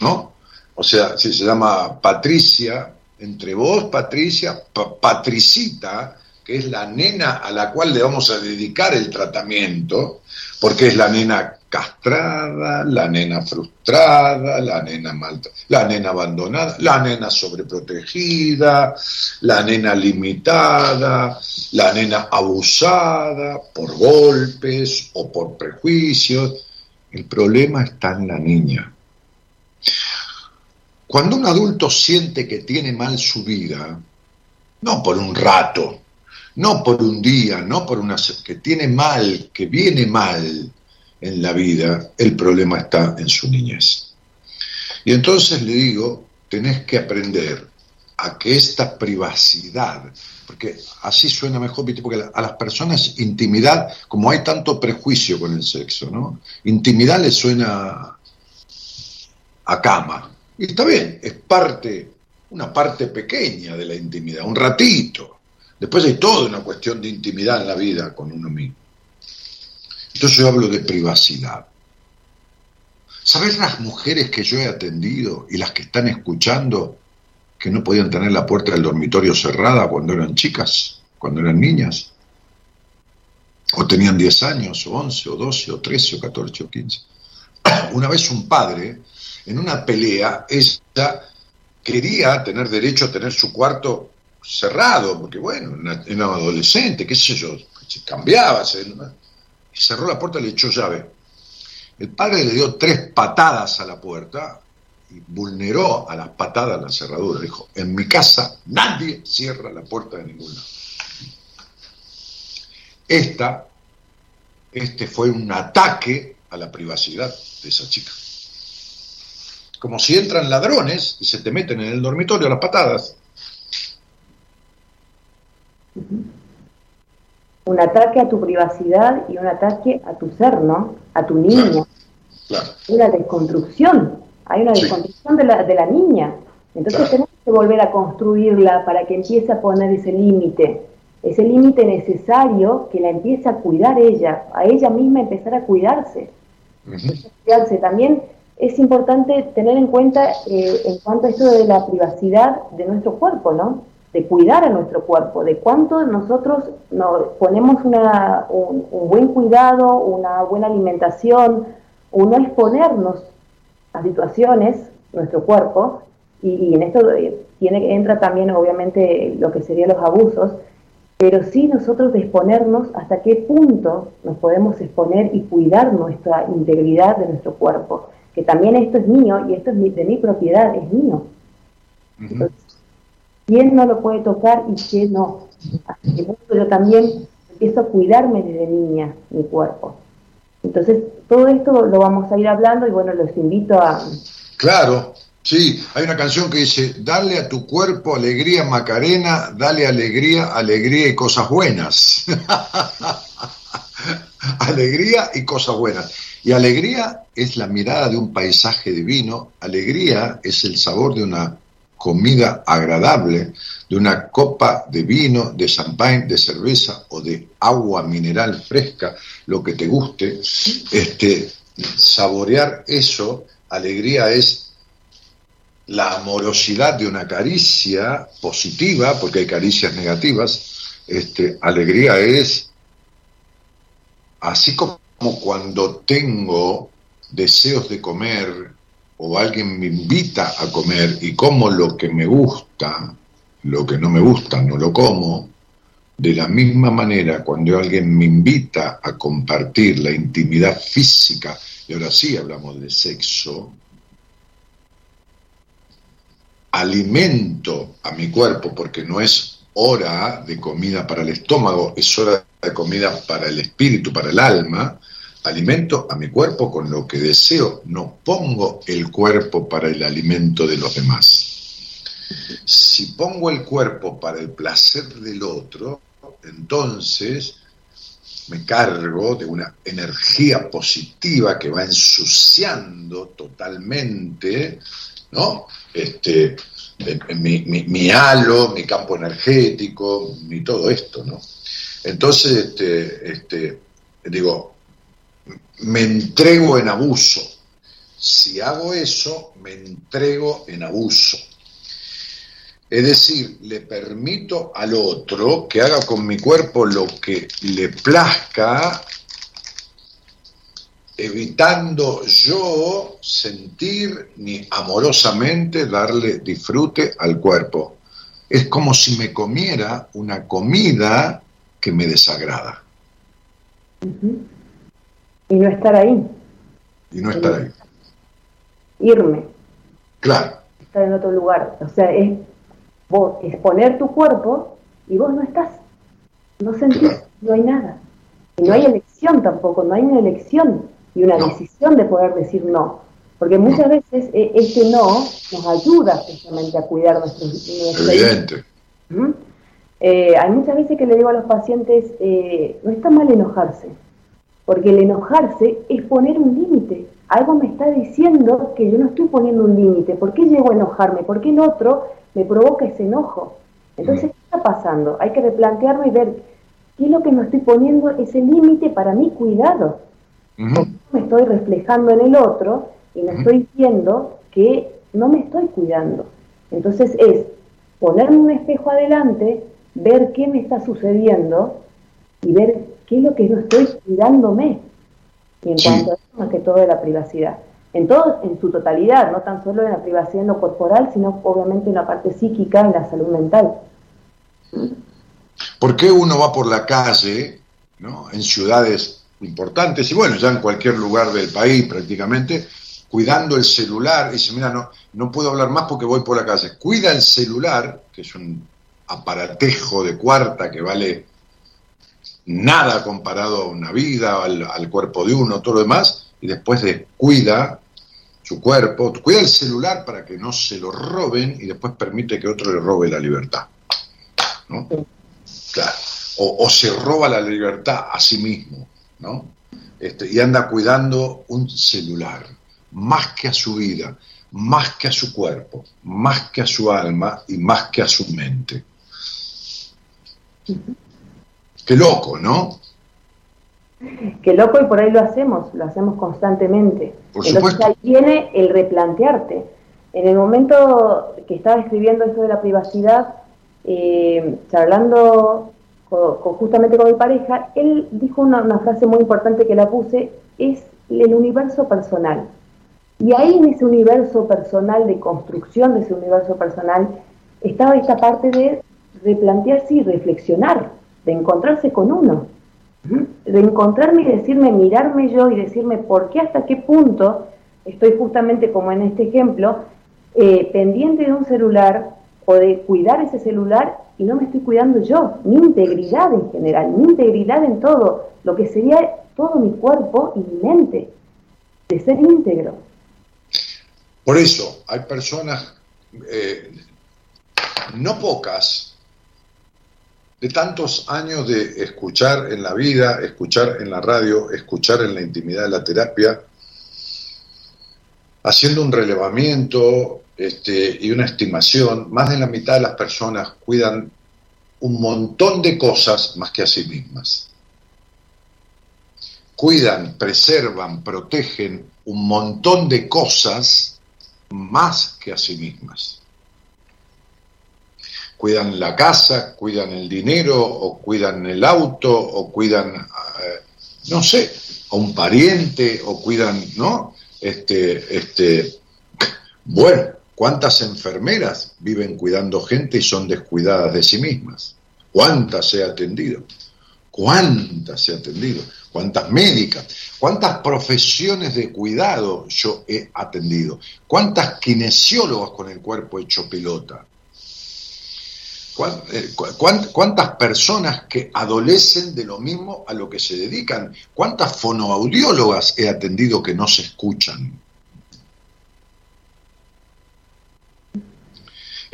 ¿no? O sea, si se llama Patricia, entre vos, Patricia, Pa- Patricita, que es la nena a la cual le vamos a dedicar el tratamiento, porque es la nena castrada, la nena frustrada, la nena malta, la nena abandonada, la nena sobreprotegida, la nena limitada, la nena abusada por golpes o por prejuicios. El problema está en la niña. Cuando un adulto siente que tiene mal su vida, no por un rato, no por un día, no por una que tiene mal, que viene mal en la vida, el problema está en su niñez. Y entonces le digo, tenés que aprender a que esta privacidad, porque así suena mejor, porque a las personas intimidad, como hay tanto prejuicio con el sexo, ¿no? Intimidad le suena a cama. Y está bien, es parte, una parte pequeña de la intimidad, un ratito. Después hay toda una cuestión de intimidad en la vida con uno mismo. Entonces yo hablo de privacidad. ¿Sabes las mujeres que yo he atendido y las que están escuchando que no podían tener la puerta del dormitorio cerrada cuando eran chicas, cuando eran niñas? O tenían 10 años, o 11, o 12, o 13, o 14, o 15. Una vez un padre, en una pelea, ella quería tener derecho a tener su cuarto cerrado, porque bueno, era adolescente, qué sé yo, se cambiaba, se, cerró la puerta y le echó llave. El padre le dio tres patadas a la puerta y vulneró a las patadas la cerradura. Dijo, en mi casa nadie cierra la puerta de ningún lado. Esta, este fue un ataque a la privacidad de esa chica. Como si entran ladrones y se te meten en el dormitorio a las patadas. Un ataque a tu privacidad y un ataque a tu ser, ¿no? A tu niña. Claro. Una desconstrucción. Hay una Sí. desconstrucción de la, de la niña. Entonces Claro. tenemos que volver a construirla para que empiece a poner ese límite. Ese límite necesario que la empiece a cuidar ella, a ella misma empezar a cuidarse. Cuidarse. También es importante tener en cuenta eh, en cuanto a esto de la privacidad de nuestro cuerpo, ¿no? De cuidar a nuestro cuerpo, de cuánto nosotros nos ponemos una, un, un buen cuidado, una buena alimentación, o no exponernos a situaciones, nuestro cuerpo, y, y en esto eh, tiene, entra también obviamente lo que serían los abusos, pero sí nosotros de exponernos hasta qué punto nos podemos exponer y cuidar nuestra integridad de nuestro cuerpo, que también esto es mío y esto es mi- de mi propiedad, es mío. Entonces, ¿quién no lo puede tocar y quién no? Yo también empiezo a cuidarme desde niña, mi cuerpo. Entonces, todo esto lo vamos a ir hablando y bueno, los invito a, Claro, sí, hay una canción que dice, dale a tu cuerpo alegría Macarena, dale alegría, alegría y cosas buenas. alegría y cosas buenas. Y alegría es la mirada de un paisaje divino, alegría es el sabor de una comida agradable, de una copa de vino, de champagne, de cerveza o de agua mineral fresca, lo que te guste, este, saborear eso, alegría es la amorosidad de una caricia positiva, porque hay caricias negativas, este, alegría es así como cuando tengo deseos de comer o alguien me invita a comer y como lo que me gusta, lo que no me gusta no lo como, de la misma manera cuando alguien me invita a compartir la intimidad física, y ahora sí hablamos de sexo, alimento a mi cuerpo porque no es hora de comida para el estómago, es hora de comida para el espíritu, para el alma, alimento a mi cuerpo con lo que deseo, no pongo el cuerpo para el alimento de los demás. Si pongo el cuerpo para el placer del otro, entonces me cargo de una energía positiva que va ensuciando totalmente, ¿no? Este, mi halo, mi campo energético, mi todo esto, ¿no? Entonces, este, este, digo, me entrego en abuso. Si hago eso, me entrego en abuso. Es decir, le permito al otro que haga con mi cuerpo lo que le plazca, evitando yo sentir ni amorosamente darle disfrute al cuerpo. Es como si me comiera una comida que me desagrada. Y no estar ahí, y no estar ahí. irme, Claro, estar en otro lugar. O sea, es, vos, es poner tu cuerpo y vos no estás. No sentís, Claro. no hay nada. Y no hay elección tampoco, no hay una elección y una No. decisión de poder decir no. Porque muchas veces eh, este no nos ayuda precisamente a cuidar nuestro, nuestra evidente. ¿Mm? Eh, hay muchas veces que le digo a los pacientes, eh, no está mal enojarse, porque el enojarse es poner un límite. Algo me está diciendo que yo no estoy poniendo un límite. ¿Por qué llego a enojarme? ¿Por qué el otro me provoca ese enojo? Entonces, ¿qué está pasando? Hay que replantearme y ver qué es lo que me estoy poniendo ese límite para mi cuidado. Ujú. Me estoy reflejando en el otro y me estoy viendo que no me estoy cuidando. Entonces es ponerme un espejo adelante, ver qué me está sucediendo y ver qué es lo que no estoy cuidándome. Y en Sí. cuanto a eso, más que todo de la privacidad. En todo, en su totalidad, no tan solo en la privacidad en lo corporal, sino obviamente en la parte psíquica, en la salud mental. ¿Por qué uno va por la calle, ¿no? en ciudades importantes y bueno, ya en cualquier lugar del país prácticamente, cuidando el celular? Y dice, mira, no, no puedo hablar más porque voy por la calle. Cuida el celular, que es un aparatejo de cuarta que vale nada comparado a una vida, al, al cuerpo de uno, todo lo demás, y después descuida su cuerpo, cuida el celular para que no se lo roben y después permite que otro le robe la libertad. ¿no? Claro. O, o se roba la libertad a sí mismo, ¿no? Este, y anda cuidando un celular, más que a su vida, más que a su cuerpo, más que a su alma y más que a su mente. Qué loco, ¿no? Qué loco y por ahí lo hacemos, lo hacemos constantemente. Por Entonces supuesto. ahí viene el replantearte. En el momento que estaba escribiendo esto de la privacidad, eh, charlando co- co- justamente con mi pareja, él dijo una, una frase muy importante que la puse, es el universo personal. Y ahí en ese universo personal, de construcción de ese universo personal, estaba esta parte de replantearse y reflexionar, de encontrarse con uno de encontrarme y decirme, mirarme yo y decirme por qué hasta qué punto estoy justamente como en este ejemplo, eh, pendiente de un celular o de cuidar ese celular y no me estoy cuidando yo, mi integridad en general, mi integridad en todo, lo que sería todo mi cuerpo y mi mente, de ser íntegro. Por eso hay personas, eh, no pocas, de tantos años de escuchar en la vida, escuchar en la radio, escuchar en la intimidad de la terapia, haciendo un relevamiento este, y una estimación, más de la mitad de las personas cuidan un montón de cosas más que a sí mismas. Cuidan, preservan, protegen un montón de cosas más que a sí mismas. Cuidan la casa, cuidan el dinero, o cuidan el auto, o cuidan, eh, no sé, a un pariente, o cuidan, ¿no? Este, este, bueno, ¿cuántas enfermeras viven cuidando gente y son descuidadas de sí mismas? ¿Cuántas he atendido? ¿Cuántas he atendido? ¿Cuántas médicas? ¿Cuántas profesiones de cuidado yo he atendido? ¿Cuántas kinesiólogos con el cuerpo hecho pelota? ¿Cuántas personas que adolecen de lo mismo a lo que se dedican? ¿Cuántas fonoaudiólogas he atendido que no se escuchan?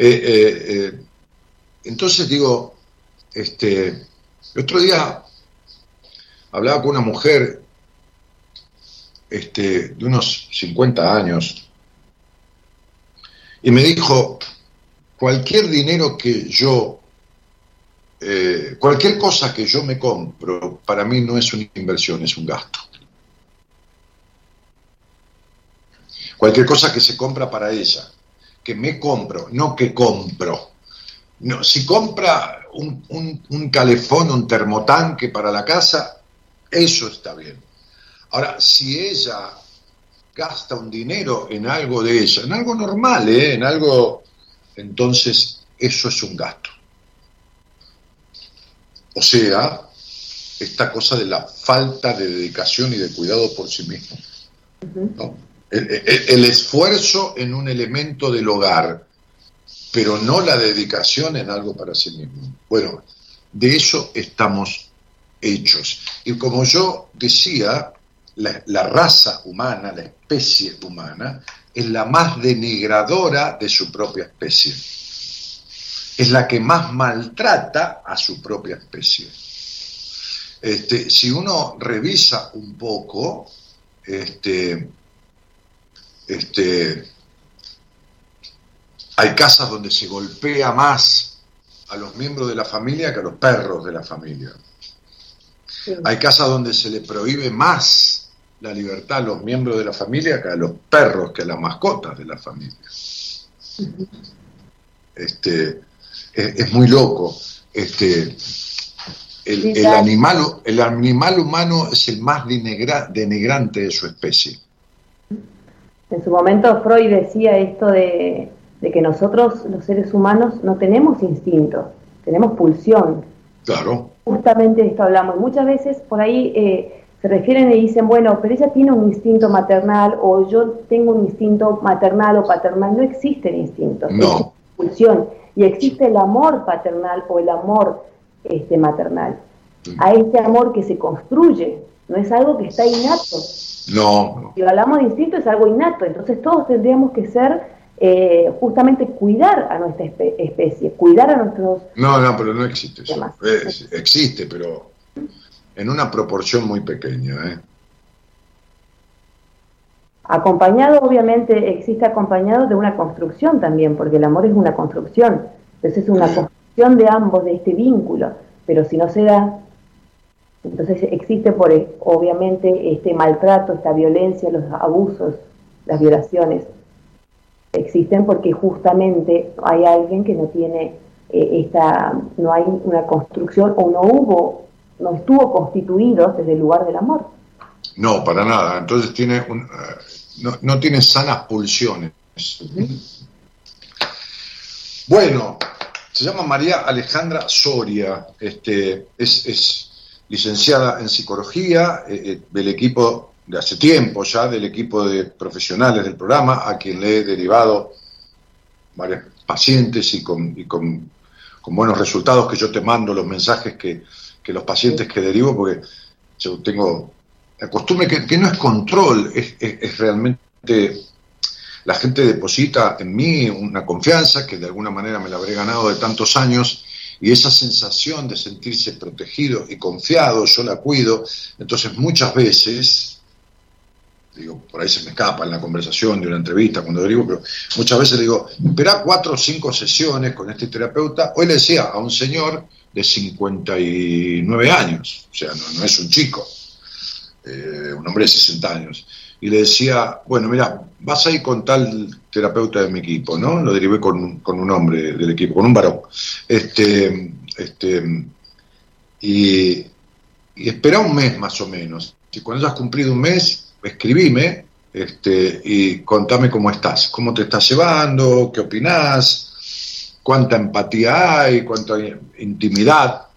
Eh, eh, eh, entonces digo, este, otro día hablaba con una mujer este, de unos 50 años y me dijo, cualquier dinero que yo, eh, cualquier cosa que yo me compro, para mí no es una inversión, es un gasto. Cualquier cosa que se compra para ella, que me compro, no que compro. No, si compra un, un, un calefón, un termotanque para la casa, eso está bien. Ahora, si ella gasta un dinero en algo de ella, en algo normal, ¿eh? en algo, entonces eso es un gasto. O sea, esta cosa de la falta de dedicación y de cuidado por sí mismo. ¿no? El, el- el esfuerzo en un elemento del hogar, pero no la dedicación en algo para sí mismo. Bueno, de eso estamos hechos. Y como yo decía, la, la raza humana, la especie humana, es la más denigradora de su propia especie. Es la que más maltrata a su propia especie. Este, si uno revisa un poco, este, este, hay casas donde se golpea más a los miembros de la familia que a los perros de la familia. Sí. Hay casas donde se le prohíbe más la libertad a los miembros de la familia que a los perros, que a las mascotas de la familia. Este, es, es muy loco. Este, el, animal, el animal humano es el más denegra- denigrante de su especie. En su momento Freud decía esto de, de que nosotros, los seres humanos, no tenemos instinto, tenemos pulsión. Claro, Justamente de esto hablamos. Muchas veces por ahí eh, se refieren y dicen, bueno, pero ella tiene un instinto maternal o yo tengo un instinto maternal o paternal. No existe el instinto, No. existe. Y existe el amor paternal o el amor este, maternal. A este amor que se construye, no es algo que está innato. no. Si hablamos de instinto es algo innato, entonces todos tendríamos que ser eh, justamente cuidar a nuestra espe- especie, cuidar a nuestros... No, no, pero no existe eso. Existe, pero en una proporción muy pequeña. ¿eh? Acompañado, obviamente, existe acompañado de una construcción también, porque el amor es una construcción. Entonces es una construcción de ambos, de este vínculo. Pero si no se da, entonces existe, por, e- obviamente, este maltrato, esta violencia, los abusos, las violaciones. Existen porque justamente hay alguien que no tiene eh, esta, no hay una construcción o no hubo, no estuvo constituido desde el lugar del amor. No, para nada. Entonces tiene un, eh, no, no tiene sanas pulsiones. Bueno, se llama María Alejandra Soria, este, es, es licenciada en psicología eh, eh, del equipo de hace tiempo ya, del equipo de profesionales del programa, a quien le he derivado varios pacientes y con, y con, con buenos resultados que yo te mando los mensajes que, que los pacientes que derivo, porque yo tengo la costumbre que, que no es control, es, es- es realmente la gente deposita en mí una confianza que de alguna manera me la habré ganado de tantos años y esa sensación de sentirse protegido y confiado, yo la cuido, entonces muchas veces digo, por ahí se me escapa en la conversación de una entrevista cuando derivo, pero muchas veces le digo, espera cuatro o cinco sesiones con este terapeuta. Hoy le decía a un señor de 59 años, o sea, no, es un chico, eh, un hombre de 60 años, y le decía, bueno, mira, vas a ir con tal terapeuta de mi equipo, ¿no? Lo derivé con, con un hombre del equipo, con un varón. Este, este, y, y espera un mes más o menos. Si cuando hayas cumplido un mes, escribime este, y contame cómo estás, cómo te estás llevando, qué opinás, cuánta empatía hay, cuánta intimidad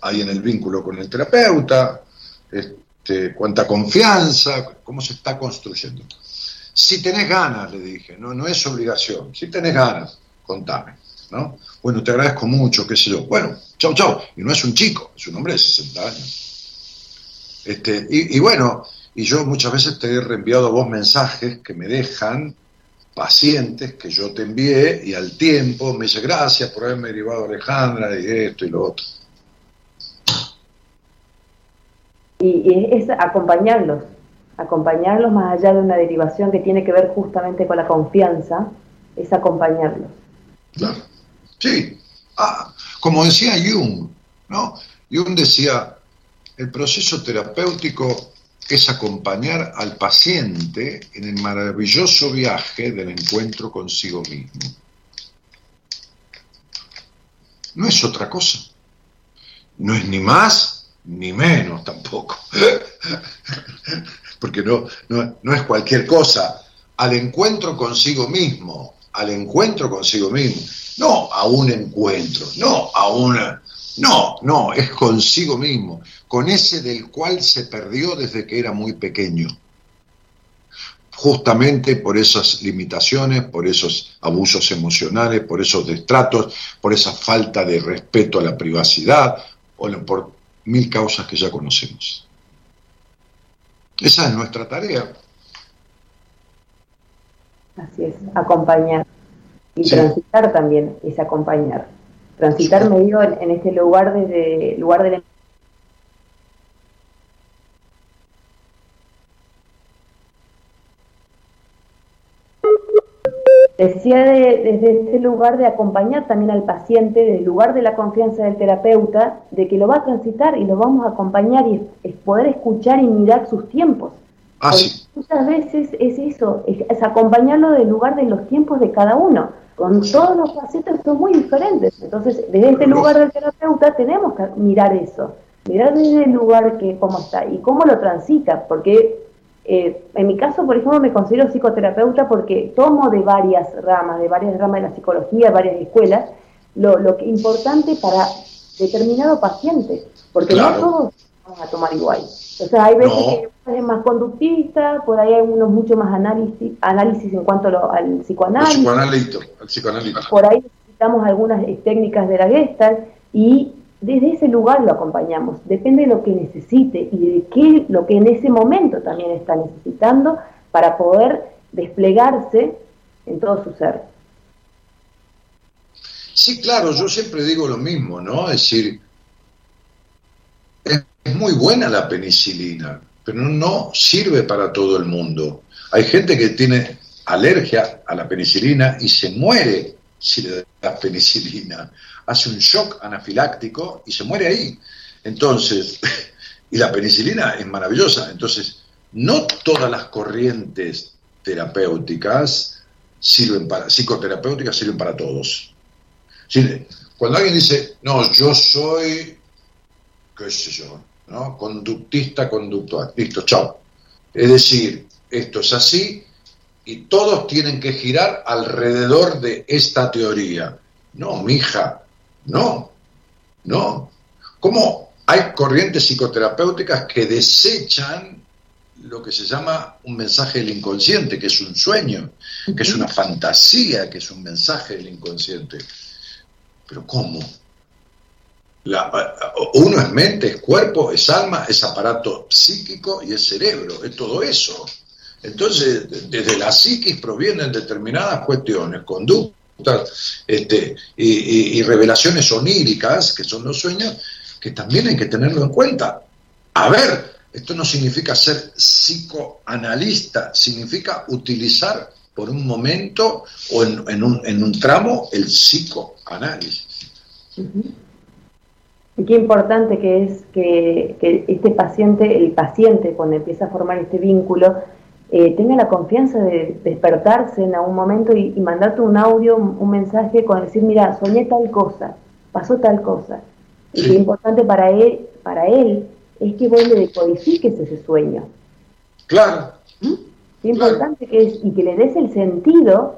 hay en el vínculo con el terapeuta, este, cuánta confianza, cómo se está construyendo. Si tenés ganas, le dije, no, no es obligación, si tenés ganas, contame, ¿no? Bueno, te agradezco mucho, qué sé yo. Bueno, chau, chau. Y no es un chico, es un hombre de 60 años. Este, y, y bueno, y yo muchas veces te he reenviado vos mensajes que me dejan pacientes que yo te envié y al tiempo me dice gracias por haberme derivado a Alejandra y esto y lo otro. Y, y es acompañarlos, acompañarlos más allá de una derivación que tiene que ver justamente con la confianza, es acompañarlos. Claro. Sí. Ah, como decía Jung, ¿no? Jung decía, el proceso terapéutico es acompañar al paciente en el maravilloso viaje del encuentro consigo mismo. No es otra cosa. No es ni más ni menos tampoco. Porque no, no, no es cualquier cosa. Al encuentro consigo mismo, al encuentro consigo mismo. No a un encuentro, no a una... No, no, es consigo mismo, con ese del cual se perdió desde que era muy pequeño. Justamente por esas limitaciones, por esos abusos emocionales, por esos destratos, por esa falta de respeto a la privacidad, o por mil causas que ya conocemos. Esa es nuestra tarea. Así es, acompañar. Y Sí. transitar también es acompañar. Transitar medio en, en este lugar desde lugar de la Decía de- desde este lugar de acompañar también al paciente, desde el lugar de la confianza del terapeuta, de que lo va a transitar y lo vamos a acompañar y es, poder escuchar y mirar sus tiempos. Ah, sí. Muchas veces es eso, es, es acompañarlo del lugar de los tiempos de cada uno. Con todos los pacientes son muy diferentes. Entonces, desde este lugar del terapeuta tenemos que mirar eso. Mirar desde el lugar que cómo está y cómo lo transita. Porque eh, en mi caso, por ejemplo, me considero psicoterapeuta porque tomo de varias ramas, de varias ramas de la psicología, varias escuelas, lo, lo que importante para determinado paciente. Porque Claro. no todos a tomar igual. O sea, hay veces No. que es más conductista, por ahí hay unos mucho más análisis, análisis en cuanto lo- al El psicoanálisis, psicoanalito, por ahí necesitamos algunas eh, técnicas de la Gestalt y desde ese lugar lo acompañamos. Depende de lo que necesite y de qué lo que en ese momento también está necesitando para poder desplegarse en todo su ser. Sí, claro, yo siempre digo lo mismo, ¿no? Es decir, es, es muy buena la penicilina, pero no sirve para todo el mundo. Hay gente que tiene alergia a la penicilina y se muere si le das penicilina. Hace un shock anafiláctico y se muere ahí. Entonces, y la penicilina es maravillosa. Entonces, no todas las corrientes terapéuticas sirven para, psicoterapéuticas sirven para todos. Cuando alguien dice, no, yo soy, qué sé yo, ¿no? Conductista conductual. Listo, chao. Es decir, esto es así y todos tienen que girar alrededor de esta teoría. No, mija, no, no. ¿Cómo hay corrientes psicoterapéuticas que desechan lo que se llama un mensaje del inconsciente, que es un sueño, que es una fantasía, que es un mensaje del inconsciente? Pero ¿cómo? La- uno es mente, es cuerpo, es alma, es aparato psíquico y es cerebro, es todo eso. Entonces, de- desde la psiquis provienen determinadas cuestiones, conductas este, y, revelaciones oníricas, que son los sueños, que también hay que tenerlo en cuenta. A ver, esto no significa ser psicoanalista, significa utilizar por un momento o en un tramo el psicoanálisis. Y qué importante que es que, que este paciente, el paciente, cuando empieza a formar este vínculo, eh, tenga la confianza de despertarse en algún momento y, y mandarte un audio, un, un mensaje con decir, mira, soñé tal cosa, pasó tal cosa. Y qué importante para él, para él es que vos le decodifiques ese sueño. Claro, Qué Claro. importante que es y que le des el sentido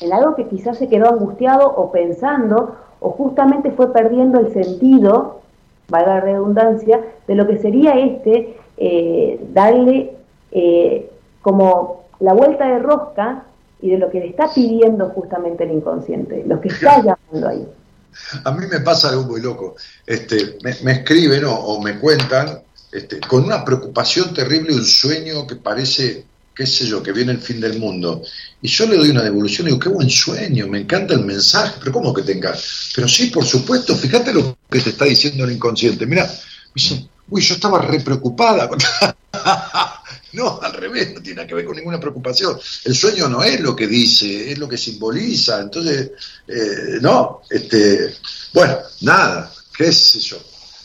en algo que quizás se quedó angustiado o pensando o justamente fue perdiendo el sentido, valga la redundancia, de lo que sería este, eh, darle eh, como la vuelta de rosca y de lo que le está pidiendo justamente el inconsciente, lo que está llamando ahí. A mí me pasa algo muy loco. Este, me, me escriben o, o me cuentan este, con una preocupación terrible, un sueño que parece, qué sé yo, que viene el fin del mundo. Y yo le doy una devolución y digo, qué buen sueño, me encanta el mensaje, pero ¿cómo que te encanta? Pero sí, por supuesto, fíjate lo que te está diciendo el inconsciente. Mira, dice, uy, yo estaba re preocupada. No, al revés, no tiene que ver con ninguna preocupación. El sueño no es lo que dice, es lo que simboliza. Entonces, eh, no, este, bueno, nada, qué sé yo.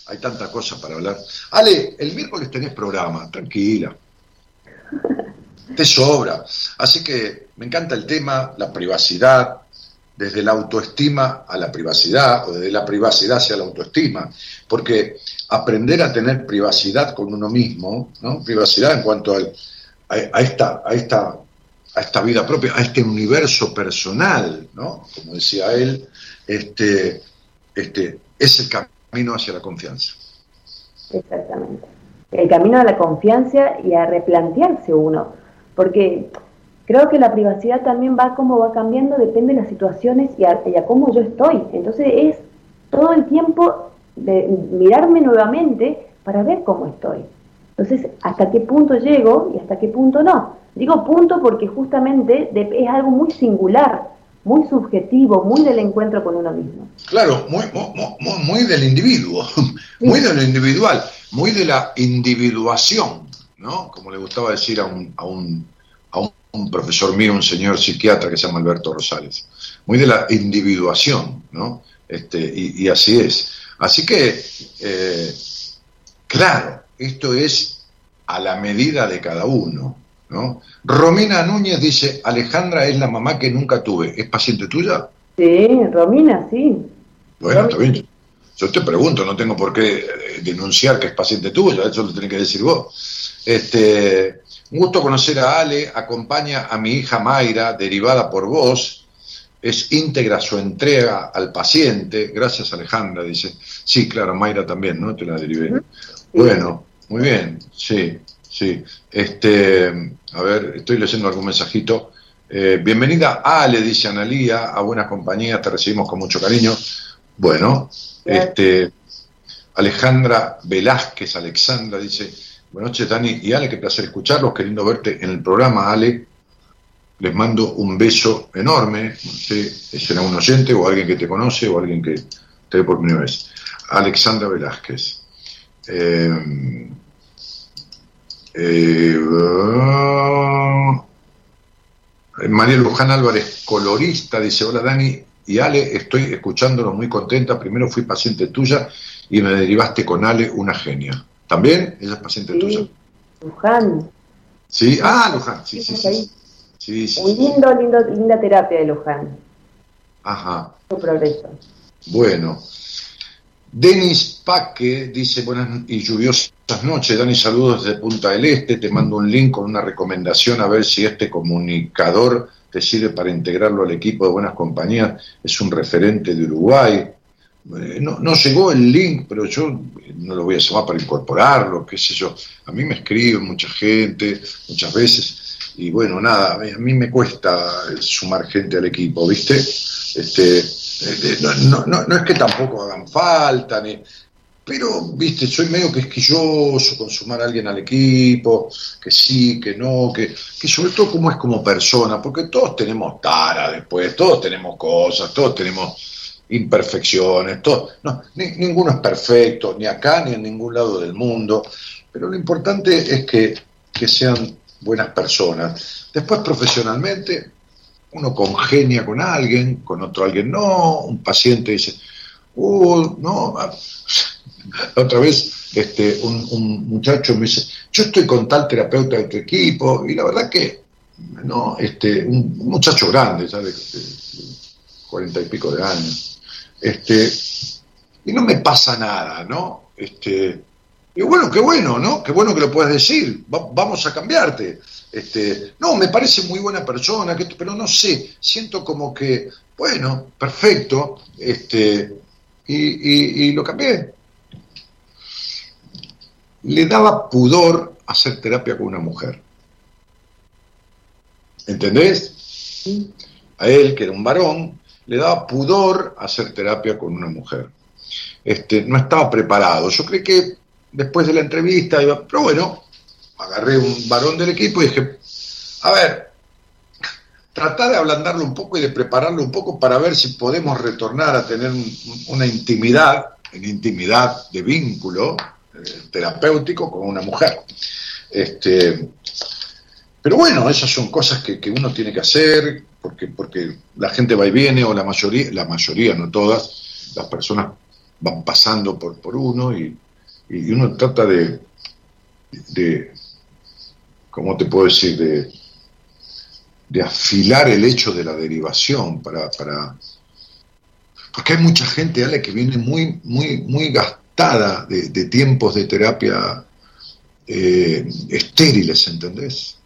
Hay tantas cosas para hablar. Ale, el miércoles tenés programa, tranquila. Te sobra. Así que me encanta el tema, la privacidad, desde la autoestima a la privacidad, o desde la privacidad hacia la autoestima, porque aprender a tener privacidad con uno mismo, ¿no? privacidad en cuanto a, esta, a esta vida propia, a este universo personal, ¿no? como decía él, este, este, es el camino hacia la confianza. Exactamente. El camino a la confianza y a replantearse uno, porque creo que la privacidad también va como va cambiando, depende de las situaciones y a, y a cómo yo estoy. Entonces es todo el tiempo de mirarme nuevamente para ver cómo estoy. Entonces, hasta qué punto llego y hasta qué punto no. Digo punto porque justamente de- es algo muy singular, muy subjetivo, muy del encuentro con uno mismo. Claro, muy, mu- mu- mu- muy, del individuo, muy de lo individual, muy de la individuación, ¿no? Como le gustaba decir a un, a un, a un, profesor mío, un señor psiquiatra que se llama Alberto Rosales, muy de la individuación, ¿no? Este, y, y así es. Así que, eh, claro, esto es a la medida de cada uno, ¿no? Romina Núñez dice, Alejandra es la mamá que nunca tuve, ¿es paciente tuya? Sí, Romina, sí. Bueno, está bien. Yo te pregunto, no tengo por qué eh, denunciar que es paciente tuyo, eso lo tenés que decir vos. Este, un gusto conocer a Ale, acompaña a mi hija Mayra, derivada por vos, es íntegra su entrega al paciente, gracias Alejandra, dice. Sí, claro, Mayra también, ¿no? Te la derivé. Bueno, muy bien, sí, sí. Este, a ver, estoy leyendo algún mensajito. Eh, bienvenida Ale, dice Analía, a Buenas Compañías, te recibimos con mucho cariño. Bueno, este, Alejandra Velázquez, Alexandra, dice, buenas noches Dani y Ale, qué placer escucharlos, qué lindo verte en el programa, Ale. Les mando un beso enorme, no sé, será un oyente o alguien que te conoce o alguien que te ve por primera vez. Alexandra Velázquez. Eh, eh, ah, María Luján Álvarez, colorista, dice, hola Dani y Ale, estoy escuchándolo muy contenta. Primero fui paciente tuya y me derivaste con Ale, una genia. ¿También? ¿Ella es paciente tuya? Luján. Sí, ah, Luján, sí, sí, sí. lindo, lindo, linda terapia de Luján. Ajá. Su progreso. Bueno. Denis Paque dice buenas y lluviosas noches. Dani, saludos desde Punta del Este. Te mando un link con una recomendación a ver si este comunicador te sirve para integrarlo al equipo de Buenas Compañías. Es un referente de Uruguay. Eh, No, no llegó el link, pero yo no lo voy a llamar para incorporarlo, qué sé yo. A mí me escribe mucha gente, muchas veces. Y bueno, nada, a mí me cuesta sumar gente al equipo, ¿viste? Este, eh, no, no, no, es que tampoco hagan falta, ni, pero, viste, soy medio quisquilloso con sumar a alguien al equipo, que sí, que no, que, que sobre todo como es como persona, porque todos tenemos tara después, todos tenemos cosas, todos tenemos imperfecciones, todos, no, ni- ninguno es perfecto, ni acá ni en ningún lado del mundo, pero lo importante es que, que sean buenas personas. Después, profesionalmente, uno congenia con alguien, con otro alguien no, un paciente dice, uh, no, ah". otra vez este, un, muchacho me dice, yo estoy con tal terapeuta de tu equipo, y la verdad que, no, este, un, muchacho grande, ¿sabes? Cuarenta y pico de años, este, y no me pasa nada, ¿no? Este, y bueno, qué bueno, ¿no? Qué bueno que lo puedas decir, va- vamos a cambiarte. Este, no, me parece muy buena persona, que, pero no sé, siento como que, bueno, perfecto, este, y, y- y lo cambié. Le daba pudor hacer terapia con una mujer. ¿Entendés? A él, que era un varón, le daba pudor hacer terapia con una mujer. Este, no estaba preparado. Yo creí que después de la entrevista iba, pero bueno, agarré un varón del equipo y dije, a ver, tratar de ablandarlo un poco y de prepararlo un poco para ver si podemos retornar a tener un- una intimidad, una intimidad de vínculo eh, terapéutico con una mujer. Este, pero bueno, esas son cosas que, que uno tiene que hacer, porque, porque la gente va y viene, o la mayoría, la mayoría, no todas, las personas van pasando por, por uno y, y uno trata de, de, ¿cómo te puedo decir? De, de afilar el hecho de la derivación para, para porque hay mucha gente Ale, que viene muy, muy, muy gastada de, de tiempos de terapia eh, estériles, ¿entendés?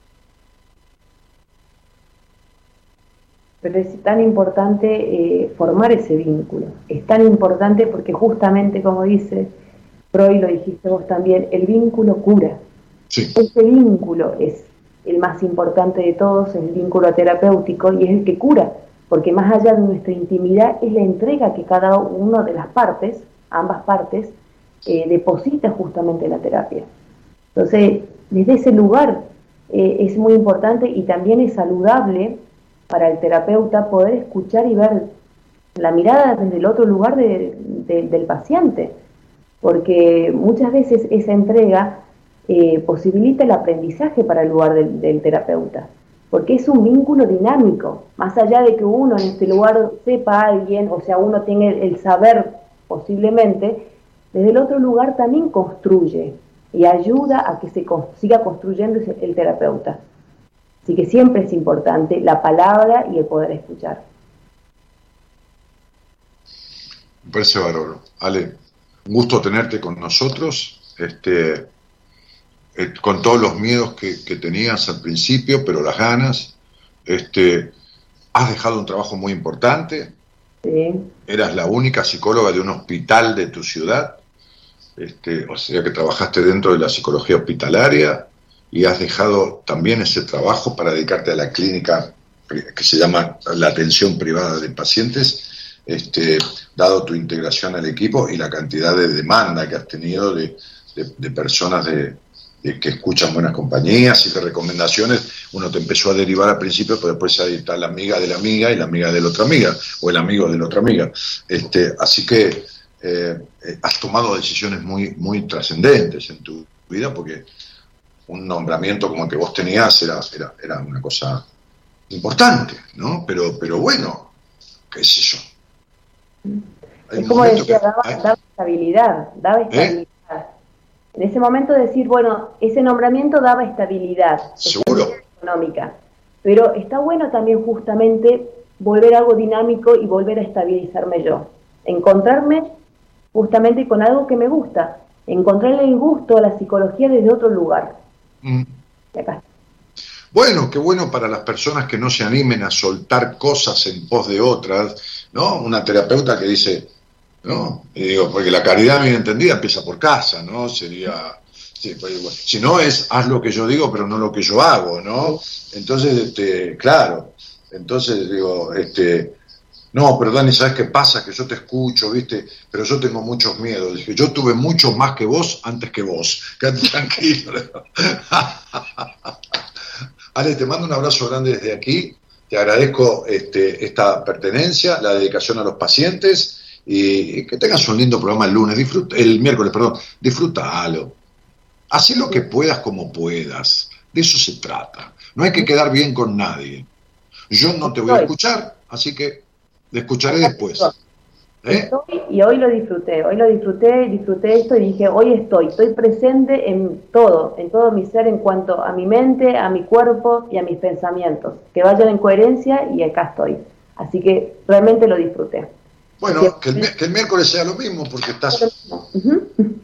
Pero es tan importante eh, formar ese vínculo. Es tan importante porque justamente, como dice Freud, lo dijiste vos también, el vínculo cura. Sí, Ese vínculo es el más importante de todos, es el vínculo terapéutico y es el que cura, porque más allá de nuestra intimidad es la entrega que cada una de las partes, ambas partes, eh, deposita justamente en la terapia. Entonces, desde ese lugar eh, es muy importante y también es saludable para el terapeuta poder escuchar y ver la mirada desde el otro lugar de- de- del paciente, porque muchas veces esa entrega eh, posibilita el aprendizaje para el lugar del, del terapeuta, porque es un vínculo dinámico, más allá de que uno en este lugar sepa a alguien, o sea, uno tenga el, saber posiblemente, desde el otro lugar también construye y ayuda a que se siga construyendo el terapeuta. Así que siempre es importante la palabra y el poder escuchar. me parece bárbaro. Ale, un gusto tenerte con nosotros, este, eh, con todos los miedos que, que tenías al principio, pero las ganas. Este, has dejado un trabajo muy importante, ¿sí? eras la única psicóloga de un hospital de tu ciudad, este, o sea que trabajaste dentro de la psicología hospitalaria y has dejado también ese trabajo para dedicarte a la clínica pri- que se llama la atención privada de pacientes, este, dado tu integración al equipo y la cantidad de demanda que has tenido de, de- personas de que escuchan buenas compañías y de recomendaciones, uno te empezó a derivar al principio, pero después ahí está la amiga de la amiga y la amiga de la otra amiga, o el amigo de la otra amiga. Este, así que eh, eh, has tomado decisiones muy, muy trascendentes en tu vida, porque un nombramiento como el que vos tenías era, era, era una cosa importante, ¿no? Pero, pero bueno, qué sé yo. Hay Es como decía, que- daba, ¿eh? daba estabilidad, daba estabilidad. En ese momento decir, bueno, ese nombramiento daba estabilidad, Seguro. estabilidad económica, pero está bueno también justamente volver a algo dinámico y volver a estabilizarme yo, encontrarme justamente con algo que me gusta, encontrarle el gusto a la psicología desde otro lugar. Mm. Bueno, qué bueno para las personas que no se animen a soltar cosas en pos de otras, ¿no? Una terapeuta que dice, ¿no? Y digo, porque la caridad bien entendida empieza por casa, ¿no? Sería, sí, pues, bueno, si no es, haz lo que yo digo, pero no lo que yo hago, ¿no? Entonces, este, claro, entonces digo, este, no, pero Dani, ¿sabes qué pasa? Que yo te escucho, ¿viste? Pero yo tengo muchos miedos. Dije, yo tuve muchos más que vos antes que vos. Quédate tranquilo. Ale, te mando un abrazo grande desde aquí. Te agradezco este, esta pertenencia, la dedicación a los pacientes y que tengas un lindo programa el lunes, disfruta, el miércoles, perdón, disfrútalo. Haz lo que puedas como puedas. De eso se trata. No hay que quedar bien con nadie. Yo no te voy a escuchar, así que te escucharé después. ¿Eh? Estoy y hoy lo disfruté, hoy lo disfruté, disfruté esto y dije, hoy estoy, estoy presente en todo, en todo mi ser en cuanto a mi mente, a mi cuerpo y a mis pensamientos, que vayan en coherencia y acá estoy. Así que realmente lo disfruté. Bueno, que el, que el miércoles sea lo mismo, porque estás,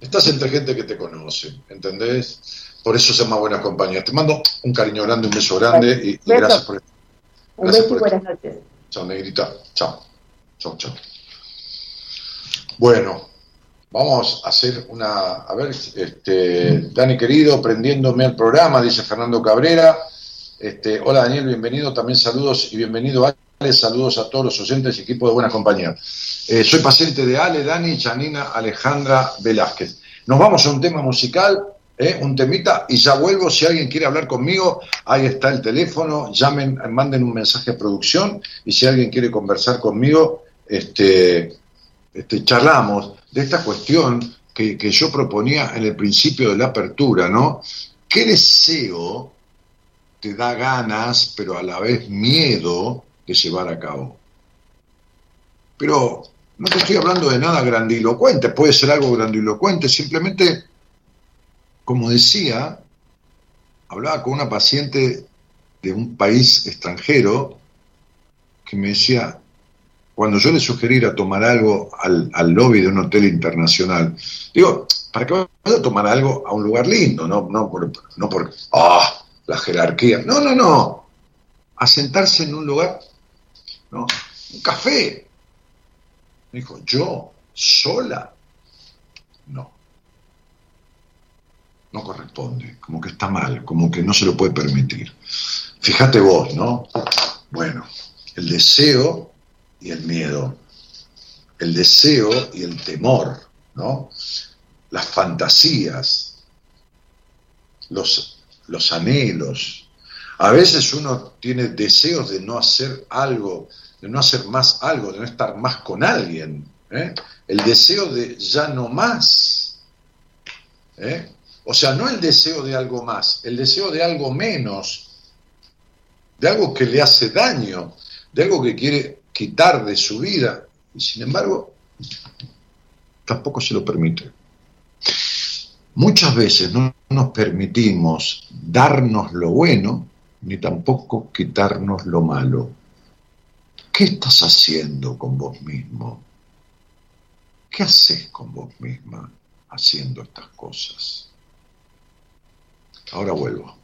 estás entre gente que te conoce, ¿entendés? Por eso son más buenas compañías. Te mando un cariño grande, un beso grande y, gracias por Un Gracias beso y buenas noches. Chao, negrita. Chao. Chao, chao. Bueno, vamos a hacer una. A ver, este, Dani querido, prendiéndome al programa, dice Fernando Cabrera. Este, hola Daniel, bienvenido. También saludos y bienvenido Ale. Saludos a todos los oyentes y equipo de Buena Compañía. Eh, soy paciente de Ale, Dani, Janina, Alejandra Velázquez. Nos vamos a un tema musical, ¿eh? un temita, y ya vuelvo. Si alguien quiere hablar conmigo, ahí está el teléfono. Llamen, manden un mensaje a producción. Y si alguien quiere conversar conmigo, este, este, charlamos de esta cuestión que, que yo proponía en el principio de la apertura, ¿no? ¿Qué deseo te da ganas, pero a la vez miedo de llevar a cabo? Pero no te estoy hablando de nada grandilocuente, puede ser algo grandilocuente, simplemente, como decía, hablaba con una paciente de un país extranjero que me decía, cuando yo le sugerí ir a tomar algo al, lobby de un hotel internacional, digo, para que vaya a tomar algo a un lugar lindo, no, no por, no por ah, la jerarquía, no, no, no, a sentarse en un lugar, ¿no? un café. Me dijo, yo, sola, No corresponde, como que está mal, como que no se lo puede permitir. Fíjate vos, ¿no? Bueno, el deseo y el miedo, el deseo y el temor, ¿no? Las fantasías, los, los anhelos. A veces uno tiene deseos de no hacer algo, de no hacer más algo, de no estar más con alguien. ¿eh? El deseo de ya no más. ¿eh? O sea, no el deseo de algo más, el deseo de algo menos, de algo que le hace daño, de algo que quiere quitar de su vida. Y sin embargo, tampoco se lo permite. Muchas veces no nos permitimos darnos lo bueno, ni tampoco quitarnos lo malo. ¿Qué estás haciendo con vos mismo? ¿Qué haces con vos misma haciendo estas cosas? Ahora vuelvo.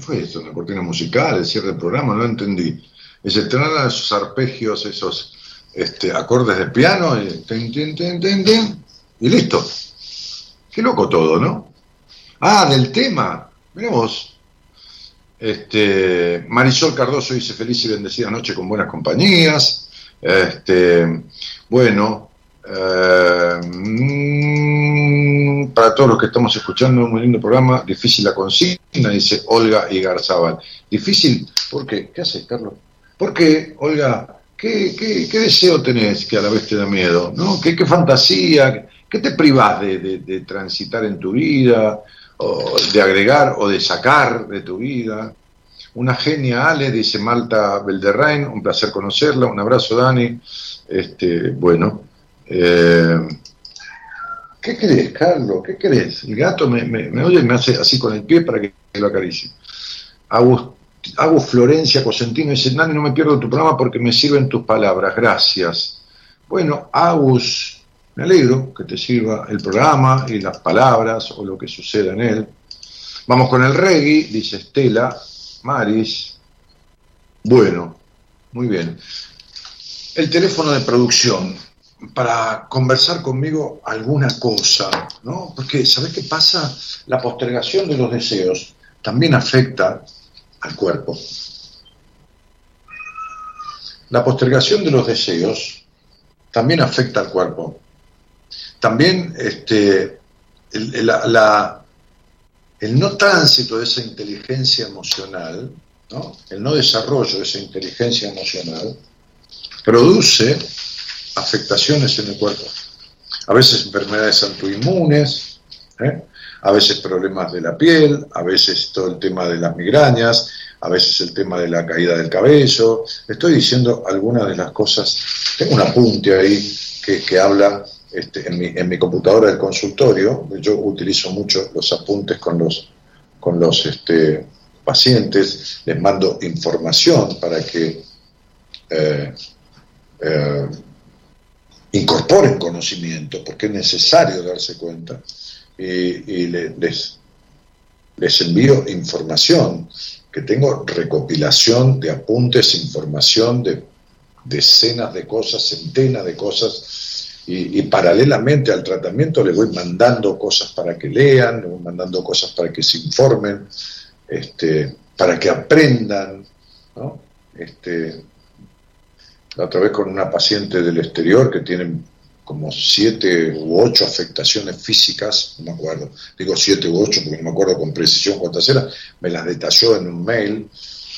Fue eso? ¿Una cortina musical? ¿El cierre del programa? No entendí. Es estrenar esos arpegios, esos este, acordes de piano y, tin, y listo. Qué loco todo, ¿no? Ah, del tema. Mira vos. Este, Marisol Cardoso dice feliz y bendecida noche con buenas compañías. Este, bueno, eh, para todos los que estamos escuchando, un lindo programa, difícil la consigna, dice Olga Igarzábal. Difícil, ¿por qué? ¿Qué haces, Carlos? ¿Por qué, Olga? ¿Qué, qué, qué deseo tenés que a la vez te da miedo? ¿no? ¿Qué, qué fantasía? ¿Qué te privás de, de- de transitar en tu vida? O de agregar o de sacar de tu vida? Una genia, Ale, dice Malta Belderrain, un placer conocerla, un abrazo, Dani. Este, bueno, eh, ¿Qué querés, Carlos? ¿Qué querés? El gato me, me, oye y me hace así con el pie para que lo acaricie. Agus, Agus Florencia Cosentino dice, Nani, no me pierdo tu programa porque me sirven tus palabras, gracias. Bueno, Agus, me alegro que te sirva el programa y las palabras o lo que suceda en él. Vamos con el reggae, dice Estela, Maris. Bueno, muy bien. El teléfono de producción para conversar conmigo alguna cosa, ¿no? Porque, ¿sabes qué pasa? La postergación de los deseos también afecta al cuerpo. La postergación de los deseos también afecta al cuerpo. También este, el, el- no tránsito de esa inteligencia emocional, ¿no? el no desarrollo de esa inteligencia emocional, produce afectaciones en el cuerpo. A veces enfermedades autoinmunes, ¿eh? a veces problemas de la piel, a veces todo el tema de las migrañas, a veces el tema de la caída del cabello. Estoy diciendo algunas de las cosas. Tengo un apunte ahí que, que habla este, en, mi, en mi computadora del consultorio. Yo utilizo mucho los apuntes con los, con los este, pacientes. Les mando información para que eh, eh, incorporen conocimiento, porque es necesario darse cuenta. Y, y le- les, les envío información, que tengo recopilación de apuntes, información de decenas de cosas, centenas de cosas, y, y paralelamente al tratamiento les voy mandando cosas para que lean, les voy mandando cosas para que se informen, este, para que aprendan, ¿no? Este, la otra vez con una paciente del exterior que tiene como siete u ocho afectaciones físicas, no me acuerdo, digo siete u ocho porque no me acuerdo con precisión cuántas eran, me las detalló en un mail,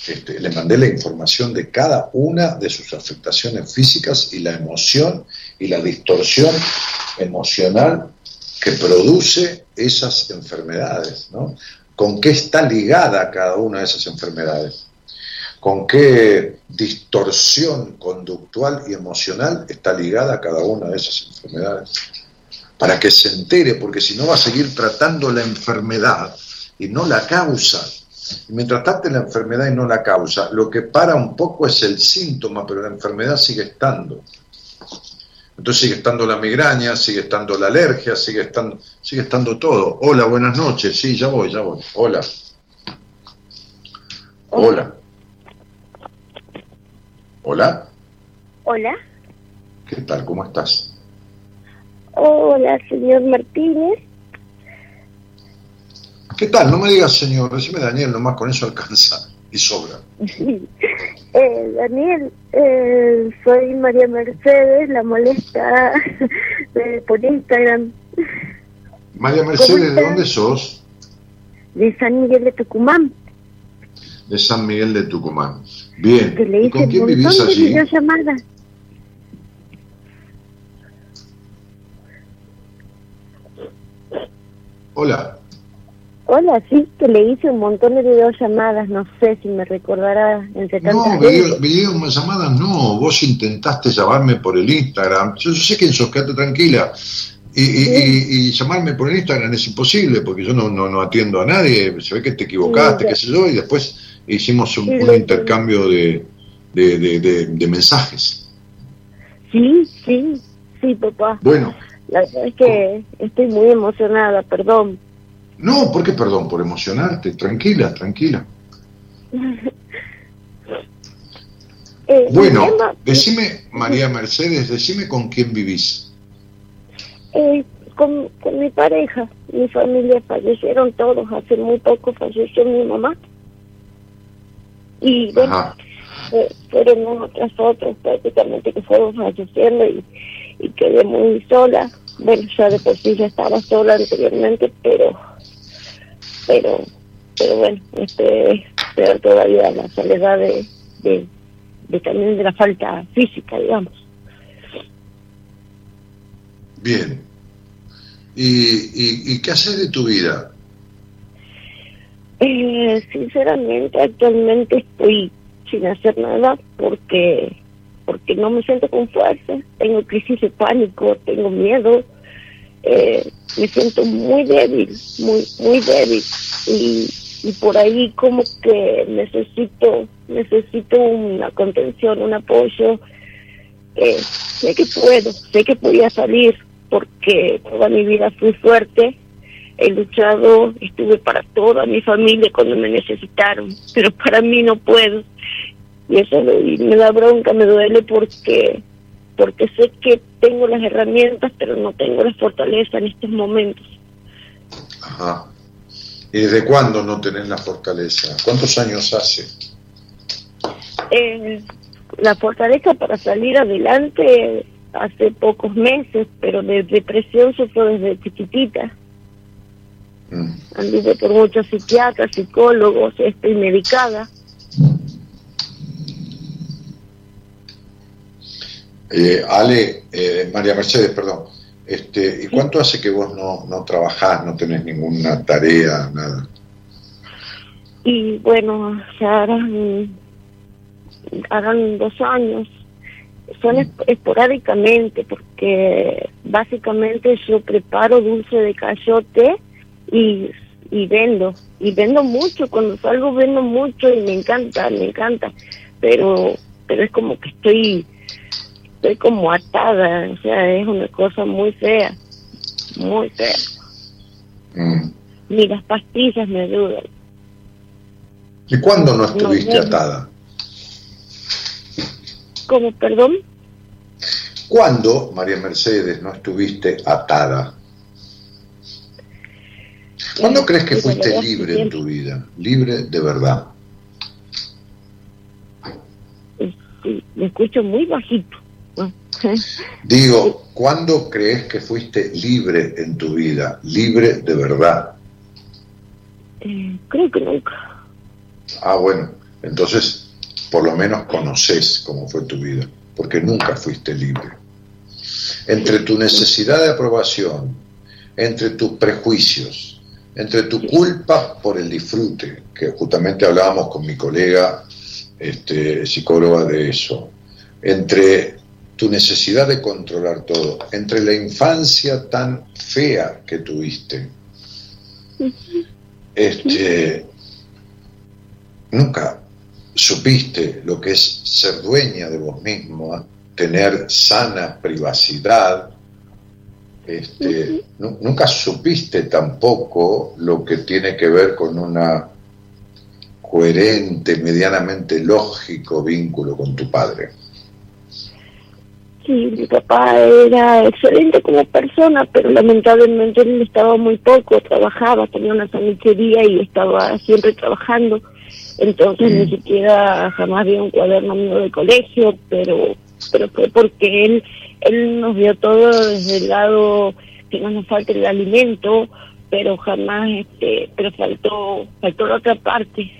este, le mandé la información de cada una de sus afectaciones físicas y la emoción y la distorsión emocional que produce esas enfermedades, ¿no? ¿Con qué está ligada cada una de esas enfermedades? Con qué distorsión conductual y emocional está ligada cada una de esas enfermedades. Para que se entere, porque si no va a seguir tratando la enfermedad y no la causa. Y mientras trate la enfermedad y no la causa, lo que para un poco es el síntoma, pero la enfermedad sigue estando. Entonces sigue estando la migraña, sigue estando la alergia, sigue estando, sigue estando todo. Hola, buenas noches. Sí, ya voy, ya voy. Hola. Hola. Hola, Hola. ¿qué tal? ¿Cómo estás? Hola, señor Martínez. ¿Qué tal? No me digas señor, decime Daniel, nomás con eso alcanza y sobra. Eh, Daniel, eh, soy María Mercedes, la molesta eh, por Instagram María Mercedes, ¿de dónde sos? de San Miguel de Tucumán, De San Miguel de Tucumán. Bien, que le ¿y hice con un quién vivís montón de allí? videollamadas. Hola. Hola, sí, que le hice un montón de videollamadas, no sé si me recordará entre No, tantas veces. video llamadas no, vos intentaste llamarme por el Instagram. Yo, sé quién sos, quédate tranquila. Y, y- y- y llamarme por el Instagram es imposible porque yo no, no, no atiendo a nadie. Se ve que te equivocaste, Sí, qué sé yo, y después hicimos un, intercambio de, de, de- de- de mensajes. Sí, sí, sí, papá. Bueno, La verdad es que estoy muy emocionada, perdón. no, ¿por qué perdón? Por emocionarte. Tranquila, tranquila. Eh, Bueno, tema- decime, María Mercedes, decime con quién vivís. Eh, con, con mi pareja, mi familia fallecieron todos, hace muy poco falleció mi mamá. Y bueno, Ajá. fue- fueron uno tras otros prácticamente que fueron falleciendo y, y quedé muy sola. Bueno, ya de por sí ya estaba sola anteriormente, pero, pero, pero bueno, este, peor todavía la soledad de, de, de también de la falta física, digamos. Bien. ¿Y, y, y qué haces de tu vida? Eh, sinceramente, actualmente estoy sin hacer nada porque porque no me siento con fuerza, tengo crisis de pánico, tengo miedo eh, me siento muy débil, muy, muy débil. Y, y por ahí como que necesito, necesito una contención, un apoyo. Eh, sé que puedo, sé que podía salir porque toda mi vida fui fuerte, he luchado, estuve para toda mi familia cuando me necesitaron, pero para mí no puedo. Y eso me da bronca, me duele porque porque sé que tengo las herramientas, pero no tengo la fortaleza en estos momentos. Ajá. ¿Y desde cuándo no tenés la fortaleza? ¿Cuántos años hace? Eh, la fortaleza para salir adelante hace pocos meses, pero de depresión sufro desde chiquitita. Mm. Anduve por muchos psiquiatras, psicólogos, estoy medicada. Eh, Ale, eh, María Mercedes, perdón. Este, ¿Y cuánto hace que vos no, no trabajás, no tenés ninguna tarea, nada? Y bueno, ya harán, harán dos años. Son es- esporádicamente, porque básicamente yo preparo dulce de cayote y, y vendo. Y vendo mucho, cuando salgo vendo mucho y me encanta, me encanta. Pero, pero es como que estoy, estoy como atada, o sea, es una cosa muy fea, muy fea. Mm. Ni las pastillas me ayudan. ¿Y cuándo no estuviste No, atada? ¿Cómo, perdón? ¿Cuándo, María Mercedes, no estuviste atada? ¿Cuándo crees que fuiste libre en tu vida? Libre de verdad. Sí, me escucho muy bajito. Digo, ¿cuándo crees que fuiste libre en tu vida? Libre de verdad. Eh, creo que nunca. Ah, bueno, entonces por lo menos conoces cómo fue tu vida, porque nunca fuiste libre. Entre tu necesidad de aprobación, entre tus prejuicios, entre tu culpa por el disfrute, que justamente hablábamos con mi colega este, psicóloga de eso, entre tu necesidad de controlar todo, entre la infancia tan fea que tuviste, este, nunca supiste lo que es ser dueña de vos mismo, tener sana privacidad, este, nu- nunca supiste tampoco lo que tiene que ver con una coherente, medianamente lógico vínculo con tu padre. Sí, mi papá era excelente como persona, pero lamentablemente él estaba muy poco, trabajaba, tenía una sanichería y estaba siempre trabajando. Entonces ni siquiera jamás vi un cuaderno mío de colegio, pero pero fue porque él él nos dio todo desde el lado que no nos falte el alimento, pero jamás este pero faltó faltó la otra parte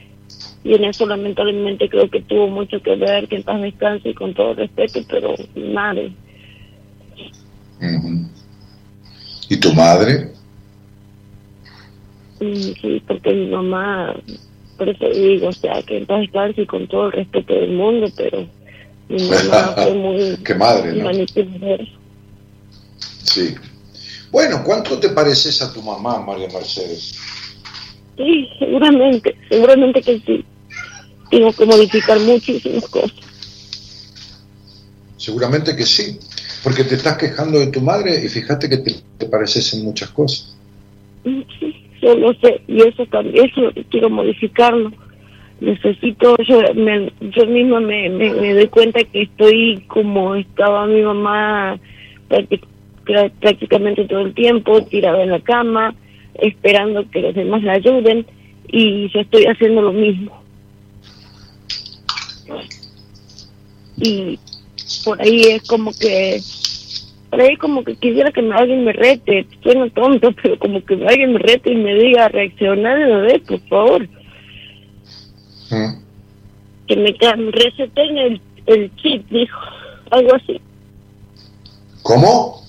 y en eso lamentablemente creo que tuvo mucho que ver, que en paz descanse y con todo respeto, pero madre. ¿Y tu madre? sí, porque mi mamá, por eso digo, o sea, que en paz descanse y con todo el respeto del mundo, pero mi mamá fue muy Qué madre, ¿no? manipuladora. Sí. Bueno, ¿cuánto te pareces a tu mamá, María Mercedes? Sí, seguramente, seguramente que sí. Tengo que modificar muchísimas cosas. Seguramente que sí, porque te estás quejando de tu madre y fíjate que te, te pareces en muchas cosas. Mm, Sí, yo lo sé, y eso también, eso quiero modificarlo. Necesito, yo, me, yo misma me, me, doy cuenta que estoy como estaba mi mamá prácti- prá- prácticamente todo el tiempo, tirada en la cama, esperando que los demás la ayuden, y yo estoy haciendo lo mismo. Y por ahí es como que por ahí como que quisiera que alguien me rete, suena tonto, pero como que alguien me rete y me diga reaccionar de bebé, por favor. Que me reseten el, el chip, dijo, algo así, ¿Cómo?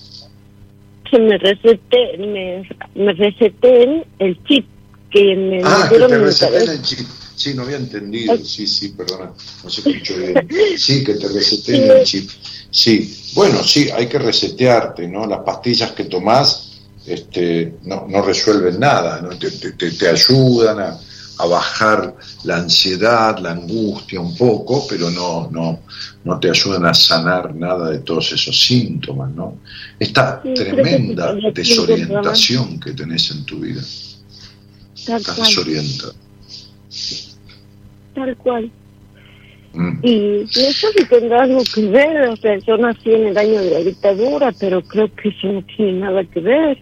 que me receten, me, me receten el chip, que me Ah, que te el chip. Sí, no había entendido. Sí, sí, perdona. No se escuchó bien. Sí, que te reseten el chip. Sí. Bueno, sí, hay que resetearte, ¿no? Las pastillas que tomás este, no, no resuelven nada, ¿no? te, te- te- te ayudan a, a bajar la ansiedad, la angustia un poco, pero no, no, no te ayudan a sanar nada de todos esos síntomas, ¿no? Esta Sí, que tremenda desorientación que tenés en tu vida, Tal estás cual, desorientada. tal cual. Mm. Y no sé si tendrá algo que ver, o sea, yo nací en el año de la dictadura, pero creo que eso no tiene nada que ver.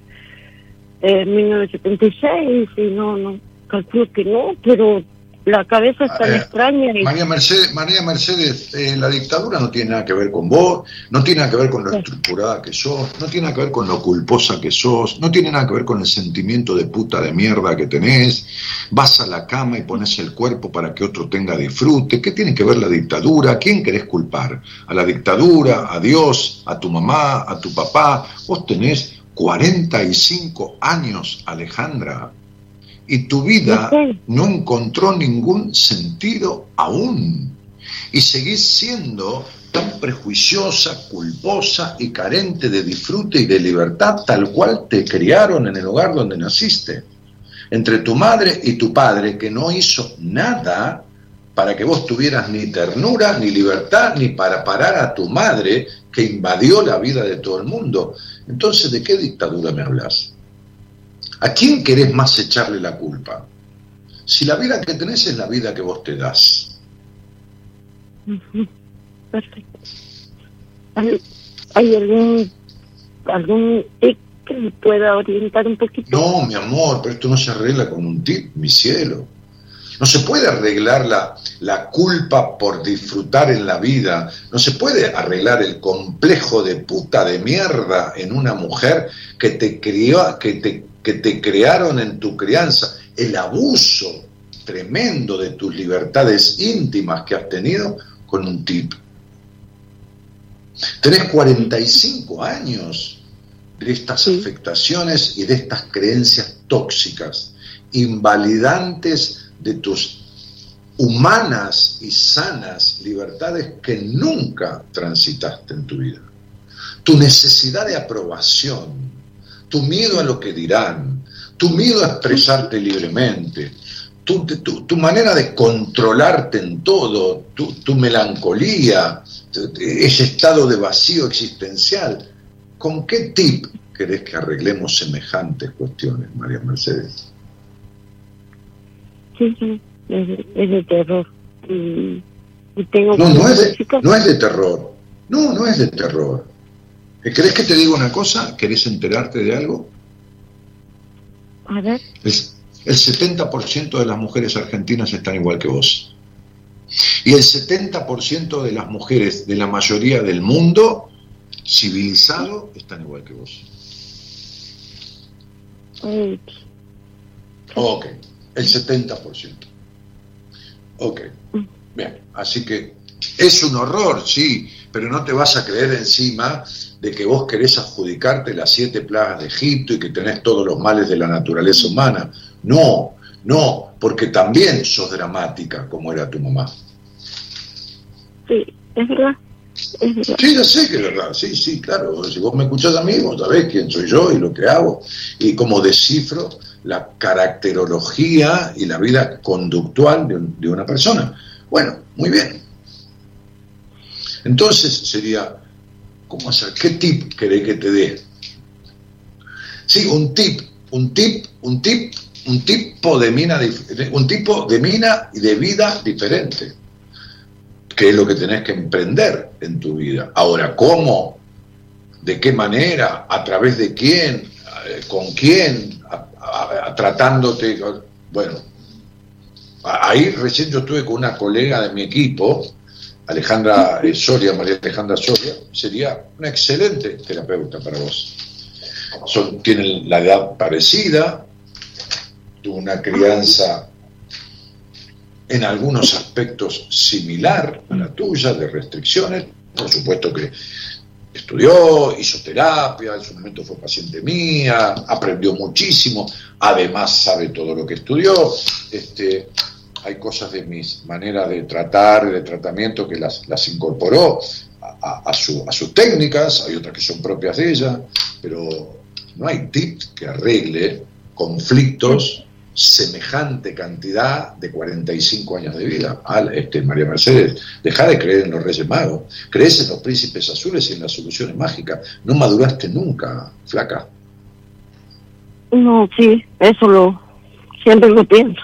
Eh, 1976, y no, no, calculo que no, pero la cabeza es tan Eh, extraña. Y, María Mercedes, María Mercedes eh, la dictadura no tiene nada que ver con vos, no tiene nada que ver con lo estructurada que sos, no tiene nada que ver con lo culposa que sos, no tiene nada que ver con el sentimiento de puta de mierda que tenés. Vas a la cama y pones el cuerpo para que otro tenga disfrute. ¿Qué tiene que ver la dictadura? ¿A quién querés culpar? ¿A la dictadura? ¿A Dios? ¿A tu mamá? ¿A tu papá? Vos tenés 45 años, Alejandra, y tu vida no encontró ningún sentido aún. Y seguís siendo tan prejuiciosa, culposa y carente de disfrute y de libertad tal cual te criaron en el hogar donde naciste. Entre tu madre y tu padre que no hizo nada para que vos tuvieras ni ternura, ni libertad, ni para parar a tu madre que invadió la vida de todo el mundo. Entonces, ¿de qué dictadura me hablas? ¿A quién querés más echarle la culpa? Si la vida que tenés es la vida que vos te das. Perfecto. ¿Hay, hay algún, algún que me pueda orientar un poquito? No, mi amor, pero esto no se arregla con un tip, mi cielo. No se puede arreglar la, la culpa por disfrutar en la vida. No se puede arreglar el complejo de puta de mierda en una mujer que te crió, que te, que te crearon en tu crianza. El abuso tremendo de tus libertades íntimas que has tenido con un tip. Tenés 45 años de estas Sí. afectaciones y de estas creencias tóxicas, invalidantes de tus humanas y sanas libertades que nunca transitaste en tu vida. Tu necesidad de aprobación, tu miedo a lo que dirán, tu miedo a expresarte libremente, tu, tu- tu manera de controlarte en todo, tu, tu melancolía, ese estado de vacío existencial. ¿Con qué tip querés que arreglemos semejantes cuestiones, María Mercedes? Sí, sí, es, es de terror. Y, y tengo No, es, de, no es de terror. No, no es de terror. ¿Querés que te diga una cosa? ¿Querés enterarte de algo? A ver, El, el 70% de las mujeres argentinas están igual que vos. Y el 70% de las mujeres de la mayoría del mundo civilizado están igual que vos. Ok, el 70%. Ok, bien, así que es un horror, sí, pero no te vas a creer encima de que vos querés adjudicarte las siete plagas de Egipto y que tenés todos los males de la naturaleza humana. No, no, porque también sos dramática como era tu mamá. sí, es verdad. Es verdad. Sí, ya sé que es verdad, sí, sí, claro. Si vos me escuchás a mí, vos sabés quién soy yo y lo que hago y cómo descifro la caracterología y la vida conductual de, un- de una persona. Bueno, muy bien. Entonces sería, ¿cómo hacer? ¿Qué tip querés que te dé? Sí, un tip, un tip, un tip, un tipo de mina, un tipo de mina y de vida diferente que es lo que tenés que emprender en tu vida. Ahora, ¿cómo? ¿De qué manera? ¿A través de quién? Eh, ¿Con quién? Tratándote. Bueno, ahí recién yo estuve con una colega de mi equipo, Alejandra eh, Soria, María Alejandra Soria, sería una excelente terapeuta para vos. Tienen la edad parecida, tuvo una crianza en algunos aspectos similar a la tuya, de restricciones. Por supuesto que estudió, hizo terapia, en su momento fue paciente mía, aprendió muchísimo, además sabe todo lo que estudió. Este, hay cosas de mis maneras de tratar, de tratamiento, que las, las incorporó a, a- su- a sus técnicas, hay otras que son propias de ella, pero no hay tip que arregle conflictos semejante cantidad de 45 años de vida. Al, este, María Mercedes, deja de creer en los Reyes Magos, crees en los príncipes azules y en las soluciones mágicas. No maduraste nunca, flaca. No, sí, eso lo siempre lo pienso.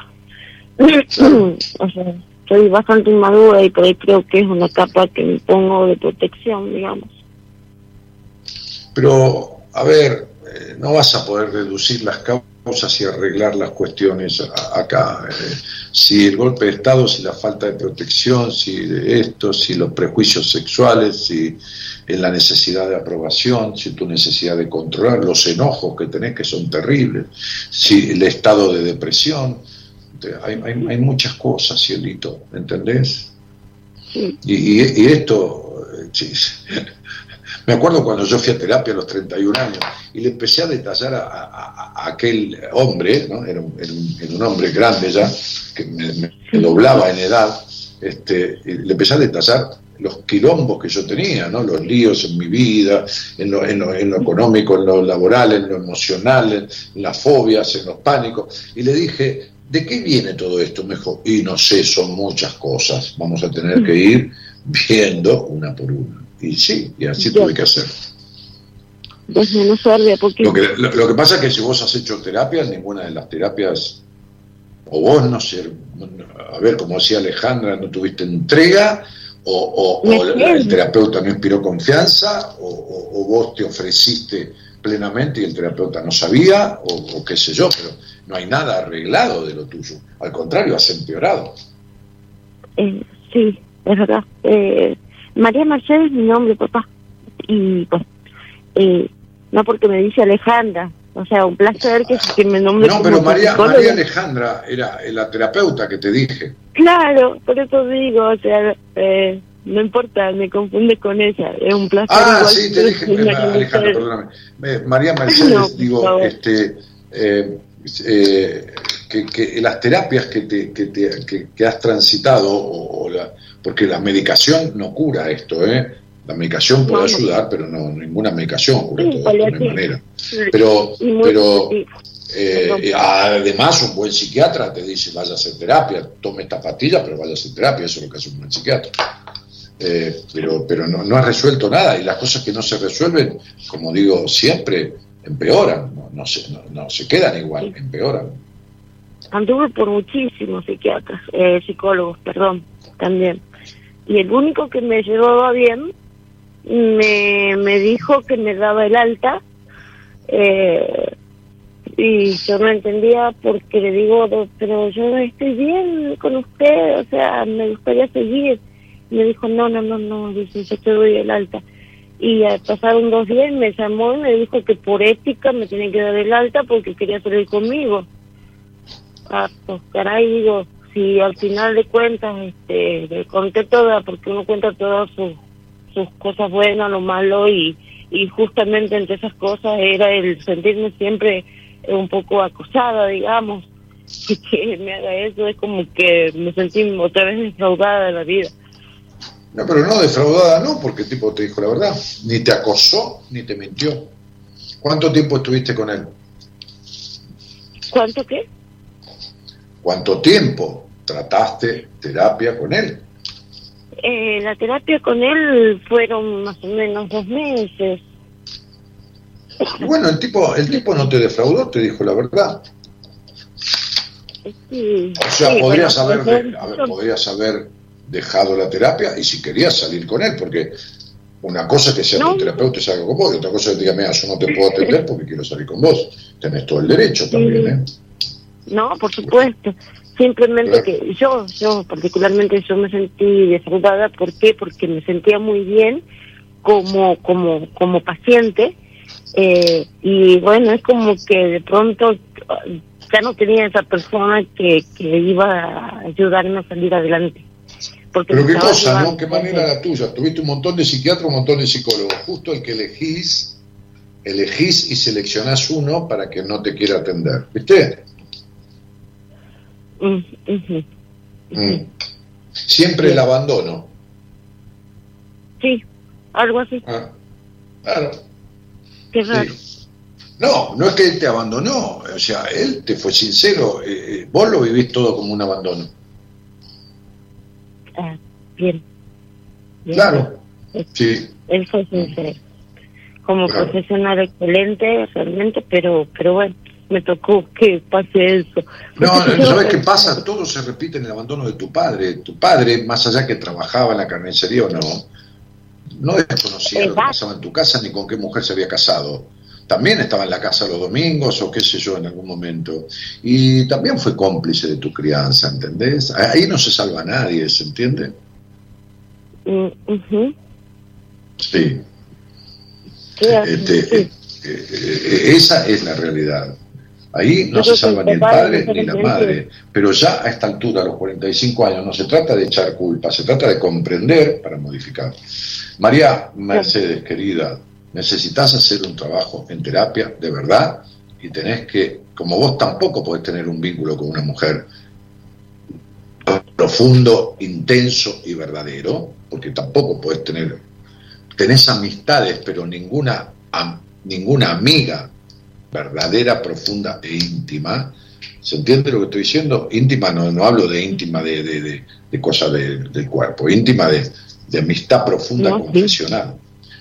soy bastante inmadura y creo que es una capa que me pongo de protección, digamos. Pero, a ver, eh, no vas a poder reducir las causas y arreglar las cuestiones acá. eh. si el golpe de Estado, si la falta de protección, si de esto, si los prejuicios sexuales, si en la necesidad de aprobación, si tu necesidad de controlar, los enojos que tenés que son terribles, si el estado de depresión. Te- Hay, hay- hay muchas cosas, cielito, ¿entendés? Sí. Y, y- y esto, eh, me acuerdo cuando yo fui a terapia a los 31 años y le empecé a detallar a, a- a aquel hombre, ¿no? era, un, era un- era un hombre grande ya, que me, me- doblaba en edad, este, le empecé a detallar los quilombos que yo tenía, ¿no? los líos en mi vida, en lo, en lo- en lo económico, en lo laboral, en lo emocional, en las fobias, en los pánicos. Y le dije, ¿de qué viene todo esto? Me dijo, y no sé, son muchas cosas, vamos a tener que ir viendo una por una. Y sí, y así tuve que hacer. Desmenuzar de a poquito. Lo que, lo, lo que pasa es que si vos has hecho terapia, ninguna de las terapias, o vos no sé, a ver, como decía Alejandra, no tuviste entrega, o, o- o Me el, terapeuta no inspiró confianza, o vos te ofreciste plenamente y el terapeuta no sabía, o, o qué sé yo, pero no hay nada arreglado de lo tuyo. Al contrario, has empeorado. Eh, sí, es verdad. Eh, María Mercedes es mi nombre, papá. Y pues, eh, no porque me dice Alejandra. O sea, un placer que, que me nombre No, pero. María Alejandra era la terapeuta que te dije. Claro, por eso digo, o sea, eh, no importa, me confunde con ella. Es un placer. Ah, igual sí, te dije, eh, Alejandra, Mercedes. perdóname. Eh, María Mercedes, No, digo, este, eh, eh, que, que las terapias que, te, que, te- que- que has transitado, o, o la- porque la medicación no cura esto, ¿eh? La medicación puede ayudar, pero no, ninguna medicación cura Sí, todo esto, paliativo. manera. Pero, pero eh, además un buen psiquiatra te dice, vaya a hacer terapia, tome esta pastilla, pero vaya a hacer terapia, eso es lo que hace un buen psiquiatra. Eh, pero pero no, no has resuelto nada y las cosas que no se resuelven, como digo siempre, empeoran, no, no, se, no, no se quedan igual, empeoran. Anduve por muchísimos psiquiatras, eh, psicólogos, perdón, también. Y el único que me llevaba bien me, me dijo que me daba el alta. eh, y yo no entendía porque le digo, "Do- pero yo estoy bien con usted, o sea, me gustaría seguir. Me dijo, no, no, no, no, dice, yo te doy el alta. Y pasaron dos días me llamó y me dijo que por ética me tiene que dar el alta porque quería salir conmigo. Ah, pues caray, digo, si al final de cuentas este, le conté toda, porque uno cuenta todas sus, sus cosas buenas, lo malo, y, y justamente entre esas cosas era el sentirme siempre un poco acosada, digamos, y que me haga eso, es como que me sentí otra vez defraudada de la vida. No, pero no defraudada, no, porque el tipo te dijo la verdad, ni te acosó, ni te mintió. ¿Cuánto tiempo estuviste con él? ¿Cuánto qué? ¿Cuánto tiempo trataste terapia con él? Eh, la terapia con él fueron más o menos dos meses. Bueno, el tipo, el tipo no te defraudó, te dijo la verdad. Sí, O sea, sí, podrías, bueno, haber, haber- podrías haber dejado la terapia y si querías salir con él, porque una cosa es que sea No. tu terapeuta y salga con vos, y otra cosa es que diga, mira, yo no te puedo atender porque quiero salir con vos. Tenés todo el derecho también, ¿eh? No, por supuesto. Simplemente Claro. que yo, yo particularmente yo me sentí defraudada. ¿Por qué? Porque me sentía muy bien como, como, como paciente. eh, y bueno, es como que de pronto ah, ya no tenía esa persona que, que iba a ayudarme a salir adelante. Porque Pero qué cosa, ¿no? ¿Qué manera la tuya? Tuviste un montón de psiquiatras, un montón de psicólogos. Justo el que elegís, elegís y seleccionás uno para que no te quiera atender. ¿Viste? Mm. Mm. Siempre el abandono. Sí, algo así. Ah, claro. Qué raro. Sí. No, no es que él te abandonó, o sea, él te fue sincero, eh, eh, vos lo vivís todo como un abandono. Ah, bien. Bien. Claro, sí, Él fue sincero. Como Claro. profesional excelente, realmente, pero pero bueno, me tocó que pase eso. No, ¿sabes qué pasa? Todo se repite en el abandono de tu padre. Tu padre, más allá que trabajaba en la carnicería o no, no desconocía lo que pasaba en tu casa ni con qué mujer se había casado. También estaba en la casa los domingos o qué sé yo en algún momento. Y también fue cómplice de tu crianza, ¿entendés? Ahí no se salva nadie, ¿se entiende? Mm. Sí. Este, sí. eh, eh, esa es la realidad. Ahí no Yo se salva ni el padre ni la madre, pero ya a esta altura, a los 45 años, no se trata de echar culpa, se trata de comprender para modificar. María Mercedes, querida, necesitas hacer un trabajo en terapia de verdad y tenés que, como vos tampoco podés tener un vínculo con una mujer profundo, intenso y verdadero, porque tampoco podés tener, tenés amistades, pero ninguna, am- ninguna amiga verdadera, profunda e íntima. ¿Se entiende lo que estoy diciendo? Íntima, no, no hablo de íntima de, de, de- de cosas de- del cuerpo, íntima de, amistad profunda No, sí.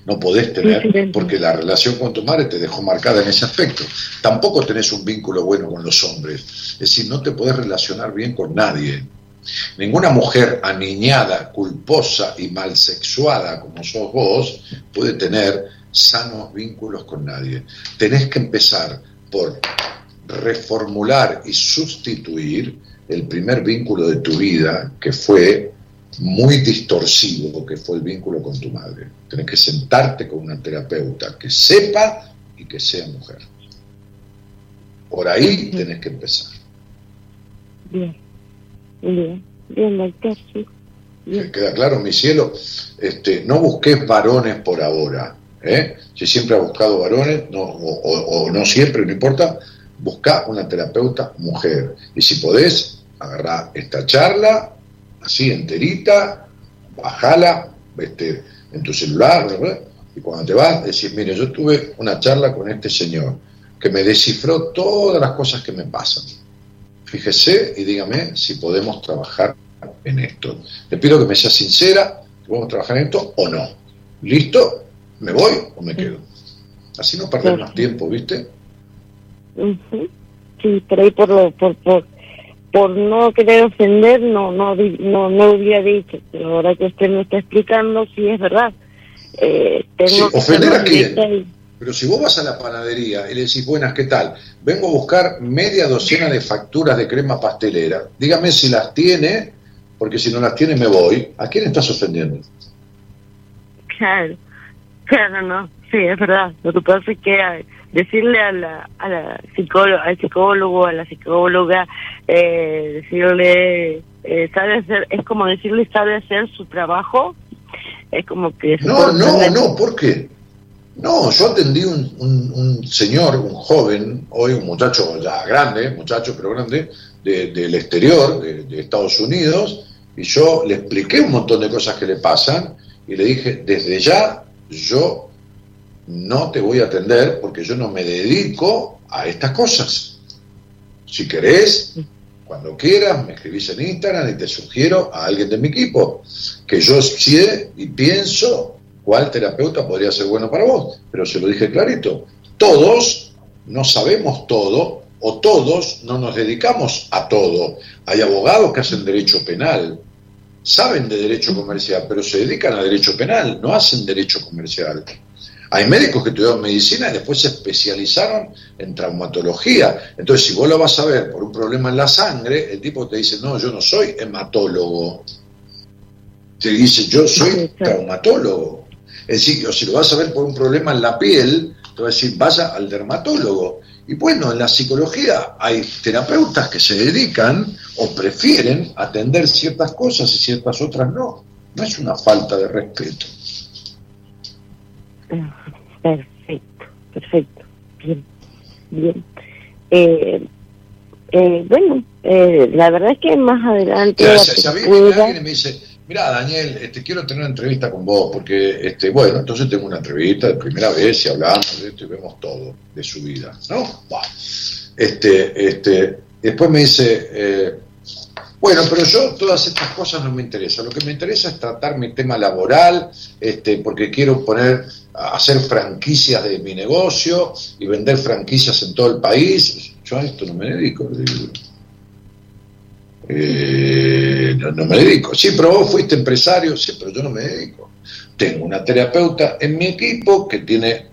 No podés tener, porque la relación con tu madre te dejó marcada en ese aspecto. Tampoco tenés un vínculo bueno con los hombres. Es decir, no te podés relacionar bien con nadie. Ninguna mujer aniñada, culposa y malsexuada como sos vos puede tener sanos vínculos con nadie. Tenés que empezar por reformular y sustituir el primer vínculo de tu vida, que fue muy distorsivo, que fue el vínculo con tu madre. Tenés que sentarte con una terapeuta que sepa y que sea mujer. Por ahí tenés que empezar. Bien, bien, bien, doctor, sí. ¿Me Bien. queda claro, mi cielo? Este, no busques varones por ahora. ¿eh? Si siempre has buscado varones, no, o, o- o no siempre, no importa, busca una terapeuta mujer. Y si podés, agarrá esta charla, así enterita, bajala este, en tu celular, ¿verdad? y cuando te vas, decís, mire, yo tuve una charla con este señor que me descifró todas las cosas que me pasan. Fíjese y dígame si podemos trabajar en esto. Le pido que me sea sincera, a trabajar en esto o no. ¿Listo? ¿Me voy o me quedo? Así no perdemos más tiempo, ¿viste? Sí, por ahí por, lo, por, por, por no querer ofender, no, no, no, no hubiera dicho, pero ahora que usted me está explicando, sí es verdad. Eh, tengo Sí, ¿ofender a quién? Pero si vos vas a la panadería y le decís, buenas, ¿qué tal? Vengo a buscar media docena de facturas de crema pastelera. Dígame si las tiene, porque si no las tiene me voy. ¿A quién estás ofendiendo? Claro, claro, no, sí, es verdad. Lo que pasa es que eh, decirle a la, a la psicólogo, al psicólogo, a la psicóloga, eh, decirle, eh, sabe hacer, es como decirle sabe hacer su trabajo, es como que... No, no, no, ¿por qué? No, yo atendí un, un- un señor, un joven, hoy un muchacho ya grande, muchacho pero grande, de- del exterior, de, de Estados Unidos, y yo le expliqué un montón de cosas que le pasan y le dije, desde ya yo no te voy a atender porque yo no me dedico a estas cosas. Si querés, cuando quieras, me escribís en Instagram y te sugiero a alguien de mi equipo, que yo sé y pienso cuál terapeuta podría ser bueno para vos. Pero se lo dije clarito, todos no sabemos todo o todos no nos dedicamos a todo. Hay abogados que hacen derecho penal, saben de derecho comercial, pero se dedican a derecho penal, no hacen derecho comercial. Hay médicos que estudiaron medicina y después se especializaron en traumatología. Entonces, si vos lo vas a ver por un problema en la sangre, el tipo te dice, no, yo no soy hematólogo. Te dice, yo soy traumatólogo. Es decir, o si lo vas a ver por un problema en la piel, te va a decir, vaya al dermatólogo. Y bueno, en la psicología hay terapeutas que se dedican o prefieren atender ciertas cosas y ciertas otras no. No es una falta de respeto. Perfecto, perfecto. Bien, bien. Eh, eh, bueno, eh, la verdad es que más adelante... Si a mí alguien me dice, Mirá, Daniel, este, quiero tener una entrevista con vos, porque, este, bueno, entonces tengo una entrevista de primera vez y hablamos de esto y vemos todo de su vida, ¿no? Bah. Este, este, después me dice, eh, bueno, pero yo todas estas cosas no me interesan. Lo que me interesa es tratar mi tema laboral, este, porque quiero poner, hacer franquicias de mi negocio y vender franquicias en todo el país. Yo a esto no me dedico. Eh, no, no me dedico. Sí, pero vos fuiste empresario, sí, pero yo no me dedico. Tengo una terapeuta en mi equipo que tiene,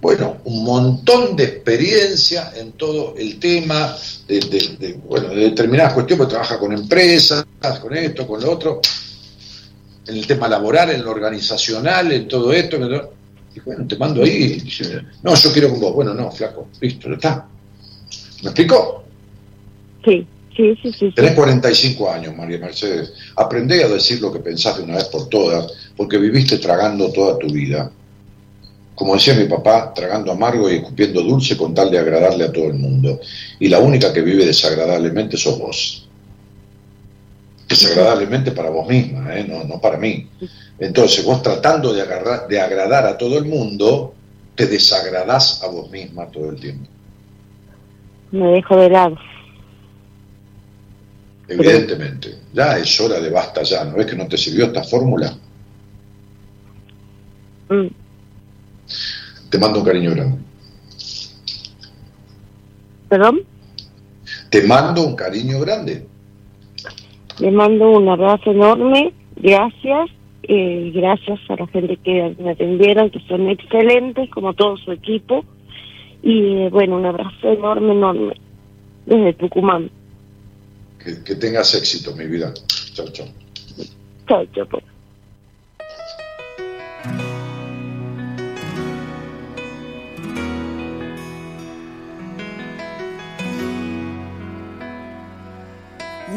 bueno, un montón de experiencia en todo el tema de, de- de, bueno, de determinadas cuestiones, porque trabaja con empresas, con esto, con lo otro, en el tema laboral, en lo organizacional, en todo esto. en lo- Y bueno, te mando ahí. dice, no, yo quiero con vos. Bueno, no, flaco, listo, ya está. ¿Me explicó? Sí, sí, sí, sí. Tenés 45 años, María Mercedes. Aprendé a decir lo que pensás de una vez por todas, porque viviste tragando toda tu vida. Como decía mi papá, tragando amargo y escupiendo dulce con tal de agradarle a todo el mundo. Y la única que vive desagradablemente sos vos. Desagradablemente para vos misma, ¿eh? no, no para mí. Entonces, vos tratando de, agarrar- de agradar a todo el mundo, te desagradás a vos misma todo el tiempo. Me dejo de lado. Evidentemente, ya es hora de basta ya, ¿no ves que no te sirvió esta fórmula? Mm, Te mando un cariño grande. ¿Perdón? Te mando un cariño grande. Le mando un abrazo enorme. Gracias. eh, gracias a la gente que me atendieron, que son excelentes, como todo su equipo. Y eh, bueno, un abrazo enorme, enorme. Desde Tucumán. Que, que tengas éxito, mi vida. Chao, chao. Chao, chao.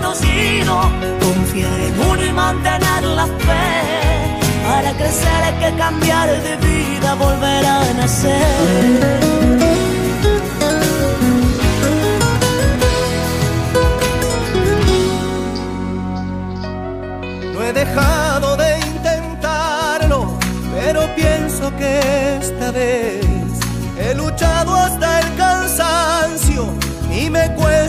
desconocido, confiar en uno y mantener la fe. Para crecer hay que cambiar de vida, volver a nacer. No he dejado de intentarlo, pero pienso que esta vez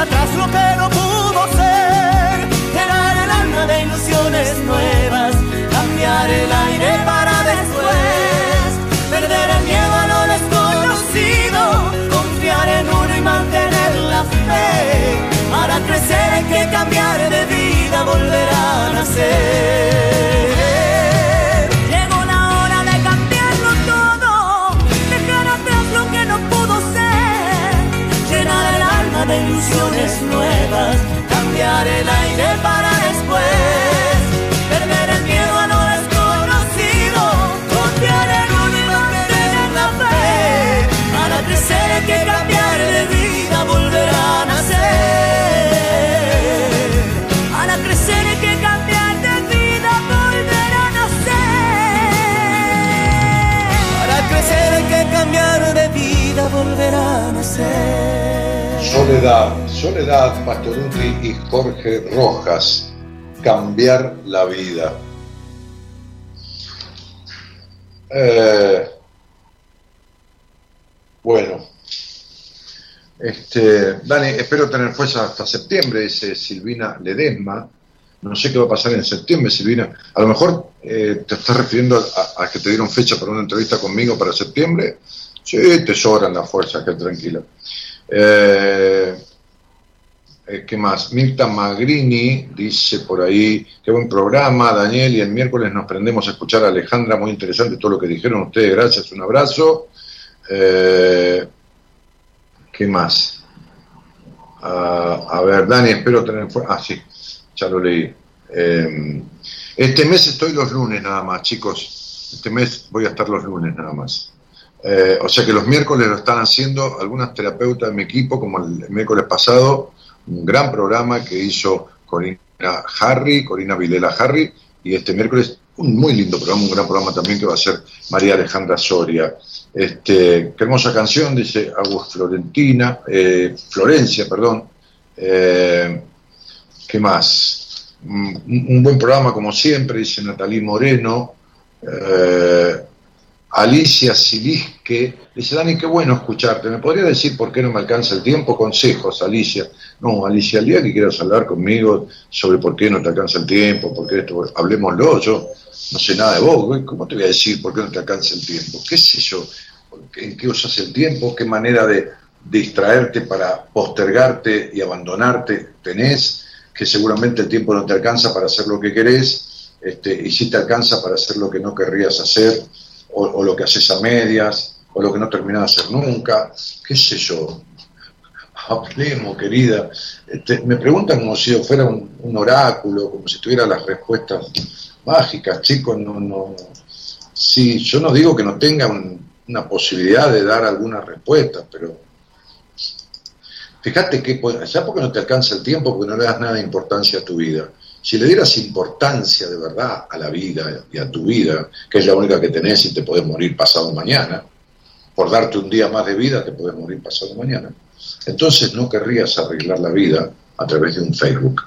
atrás lo que no pudo ser. Llenar el alma de ilusiones nuevas, cambiar el aire para después, perder el miedo a lo desconocido, confiar en uno y mantener la fe. Para crecer hay que cambiar de vida, volver a nacer. Ilusiones nuevas, cambiar el aire para Soledad, Soledad Pastoruti y Jorge Rojas, cambiar la vida. Eh, bueno, este, Dani, espero tener fuerza hasta septiembre, dice Silvina Ledesma. No sé qué va a pasar en septiembre, Silvina. A lo mejor eh, te estás refiriendo a, que te dieron fecha para una entrevista conmigo para septiembre. Sí, te sobran las fuerzas, que tranquila. Eh, eh, ¿Qué más? Mirta Magrini dice por ahí, qué buen programa, Daniel, y el miércoles nos prendemos a escuchar a Alejandra, muy interesante todo lo que dijeron ustedes, gracias, un abrazo. Eh, ¿Qué más? A ver, Dani, espero tener... Ah, sí, ya lo leí. Este mes estoy los lunes nada más, chicos. Este mes voy a estar los lunes nada más. Eh, o sea que los miércoles lo están haciendo algunas terapeutas de mi equipo, como el miércoles pasado, un gran programa que hizo Corina Harry, Corina Vilela Harry, y este miércoles un muy lindo programa, un gran programa también que va a ser María Alejandra Soria. Este, qué hermosa canción, dice Agus Florentina, eh, Florencia, perdón. Eh, ¿Qué más? Un, buen programa como siempre, dice Natalí Moreno. Alicia Silisque, dice, Dani, qué bueno escucharte. ¿Me podría decir por qué no me alcanza el tiempo? Consejos, Alicia. No, Alicia, el día que quieras hablar conmigo sobre por qué no te alcanza el tiempo, por qué esto, hablemoslo. Yo no sé nada de vos, ¿cómo te voy a decir por qué no te alcanza el tiempo? ¿Qué sé yo? ¿En qué usas el tiempo? ¿Qué manera de distraerte para postergarte y abandonarte tenés? Que seguramente el tiempo no te alcanza para hacer lo que querés, este, y sí te alcanza para hacer lo que no querrías hacer o, lo que haces a medias, o lo que no terminas de hacer nunca, qué sé yo. Hablemos, querida. Este, me preguntan como si yo fuera un, oráculo, como si tuviera las respuestas mágicas, chicos, no, no. Sí, yo no digo que no tenga una posibilidad de dar alguna respuesta, pero fíjate que, ya porque no te alcanza el tiempo, porque no le das nada de importancia a tu vida, si le dieras importancia de verdad a la vida y a tu vida, que es la única que tenés y te podés morir pasado mañana, por darte un día más de vida te podés morir pasado mañana, entonces no querrías arreglar la vida a través de un Facebook.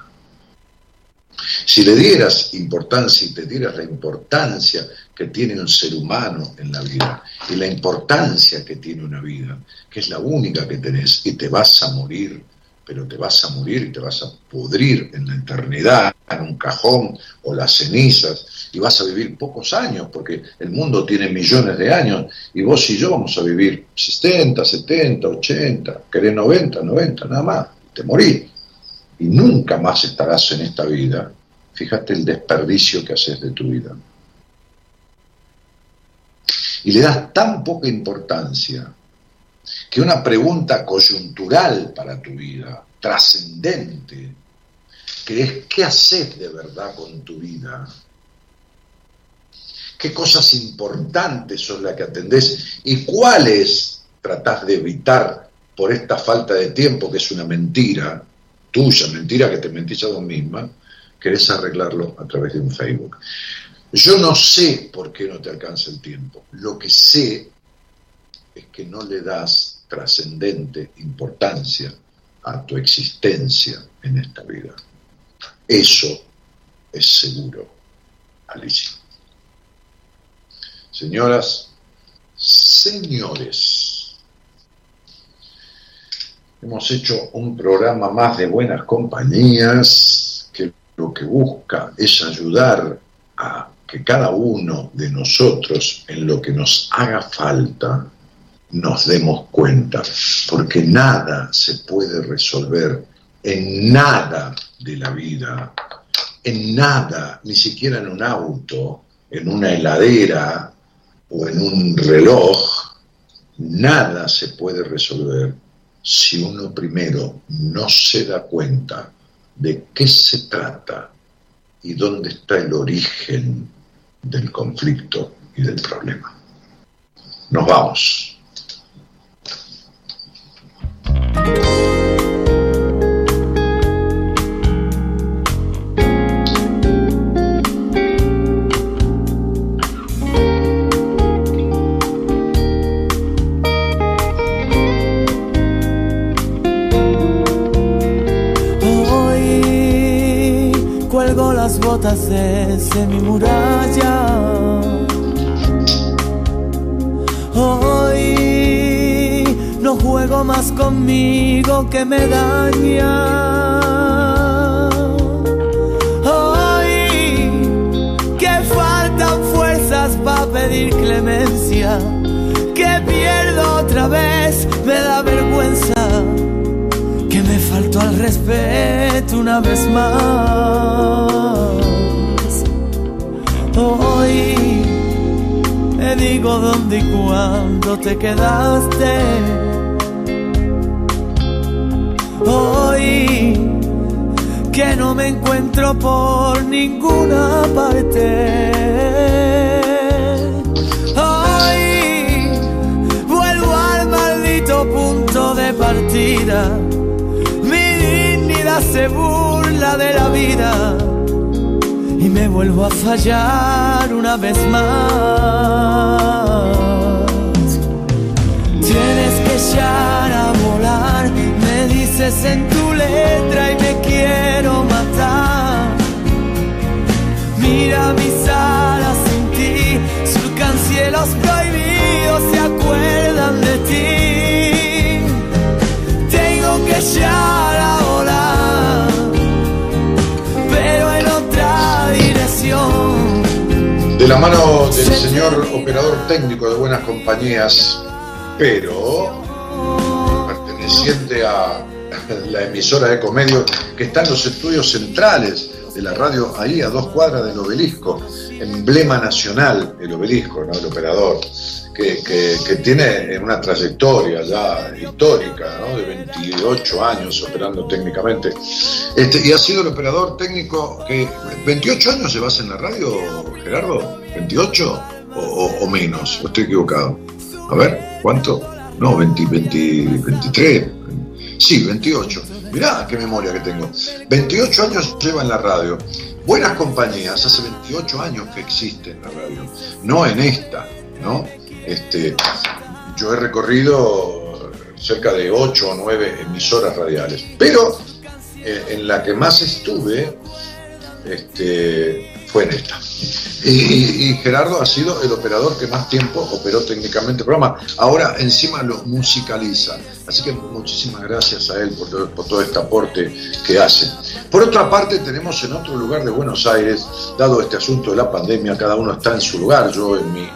Si le dieras importancia y te dieras la importancia que tiene un ser humano en la vida y la importancia que tiene una vida, que es la única que tenés y te vas a morir pero te vas a morir y te vas a pudrir en la eternidad, en un cajón o las cenizas, y vas a vivir pocos años, porque el mundo tiene millones de años, y vos y yo vamos a vivir 60, 70, 80, querés 90, 90, nada más, te morís, y nunca más estarás en esta vida. Fíjate el desperdicio que haces de tu vida. Y le das tan poca importancia que una pregunta coyuntural para tu vida, trascendente, que es qué haces de verdad con tu vida, qué cosas importantes son las que atendés y cuáles tratás de evitar por esta falta de tiempo, que es una mentira, tuya, mentira que te mentís a vos misma, querés arreglarlo a través de un Facebook. Yo no sé por qué no te alcanza el tiempo. Lo que sé es que no le das trascendente importancia a tu existencia en esta vida. Eso es seguro, Alicia. Señoras, señores, hemos hecho un programa más de buenas compañías que lo que busca es ayudar a que cada uno de nosotros en lo que nos haga falta nos demos cuenta, porque nada se puede resolver en nada de la vida, en nada, ni siquiera en un auto, en una heladera o en un reloj, nada se puede resolver si uno primero no se da cuenta de qué se trata y dónde está el origen del conflicto y del problema. Nos vamos las botas desde mi muralla. Hoy juego más conmigo que me daña. Hoy que faltan fuerzas para pedir clemencia. Que pierdo otra vez, me da vergüenza que me faltó al respeto una vez más. Hoy te digo dónde y cuándo te quedaste. Hoy que no me encuentro por ninguna parte. Hoy vuelvo al maldito punto de partida. Mi dignidad se burla de la vida y me vuelvo a fallar una vez más. Tienes que echar a dices en tu letra y me quiero matar. Mira mis alas sin ti, surcan cielos prohibidos, se acuerdan de ti. Tengo que echar a volar, pero en otra dirección. De la mano del señor operador técnico de Buenas Compañías, pero perteneciente a la emisora de Ecomedio, que está en los estudios centrales de la radio, ahí a dos cuadras del obelisco, emblema nacional, el obelisco, ¿no? el operador, que, que- tiene una trayectoria ya histórica, ¿no? de 28 años operando técnicamente, este, y ha sido el operador técnico que... ¿28 años llevas en la radio, Gerardo? ¿28 o, o- o menos? ¿O estoy equivocado? A ver, ¿cuánto? No, 20, 20, 23. Sí, 28. Mirá qué memoria que tengo. 28 años lleva en la radio. Buenas compañías, hace 28 años que existe en la radio. No en esta, ¿no? Este, yo he recorrido cerca de 8 o 9 emisoras radiales. Pero eh, en la que más estuve este, fue en esta. Y, Gerardo ha sido el operador que más tiempo operó técnicamente el programa. Ahora encima lo musicaliza. Así que muchísimas gracias a él por todo, por todo este aporte que hace. Por otra parte, tenemos en otro lugar de Buenos Aires, dado este asunto de la pandemia, cada uno está en su lugar, yo en mi,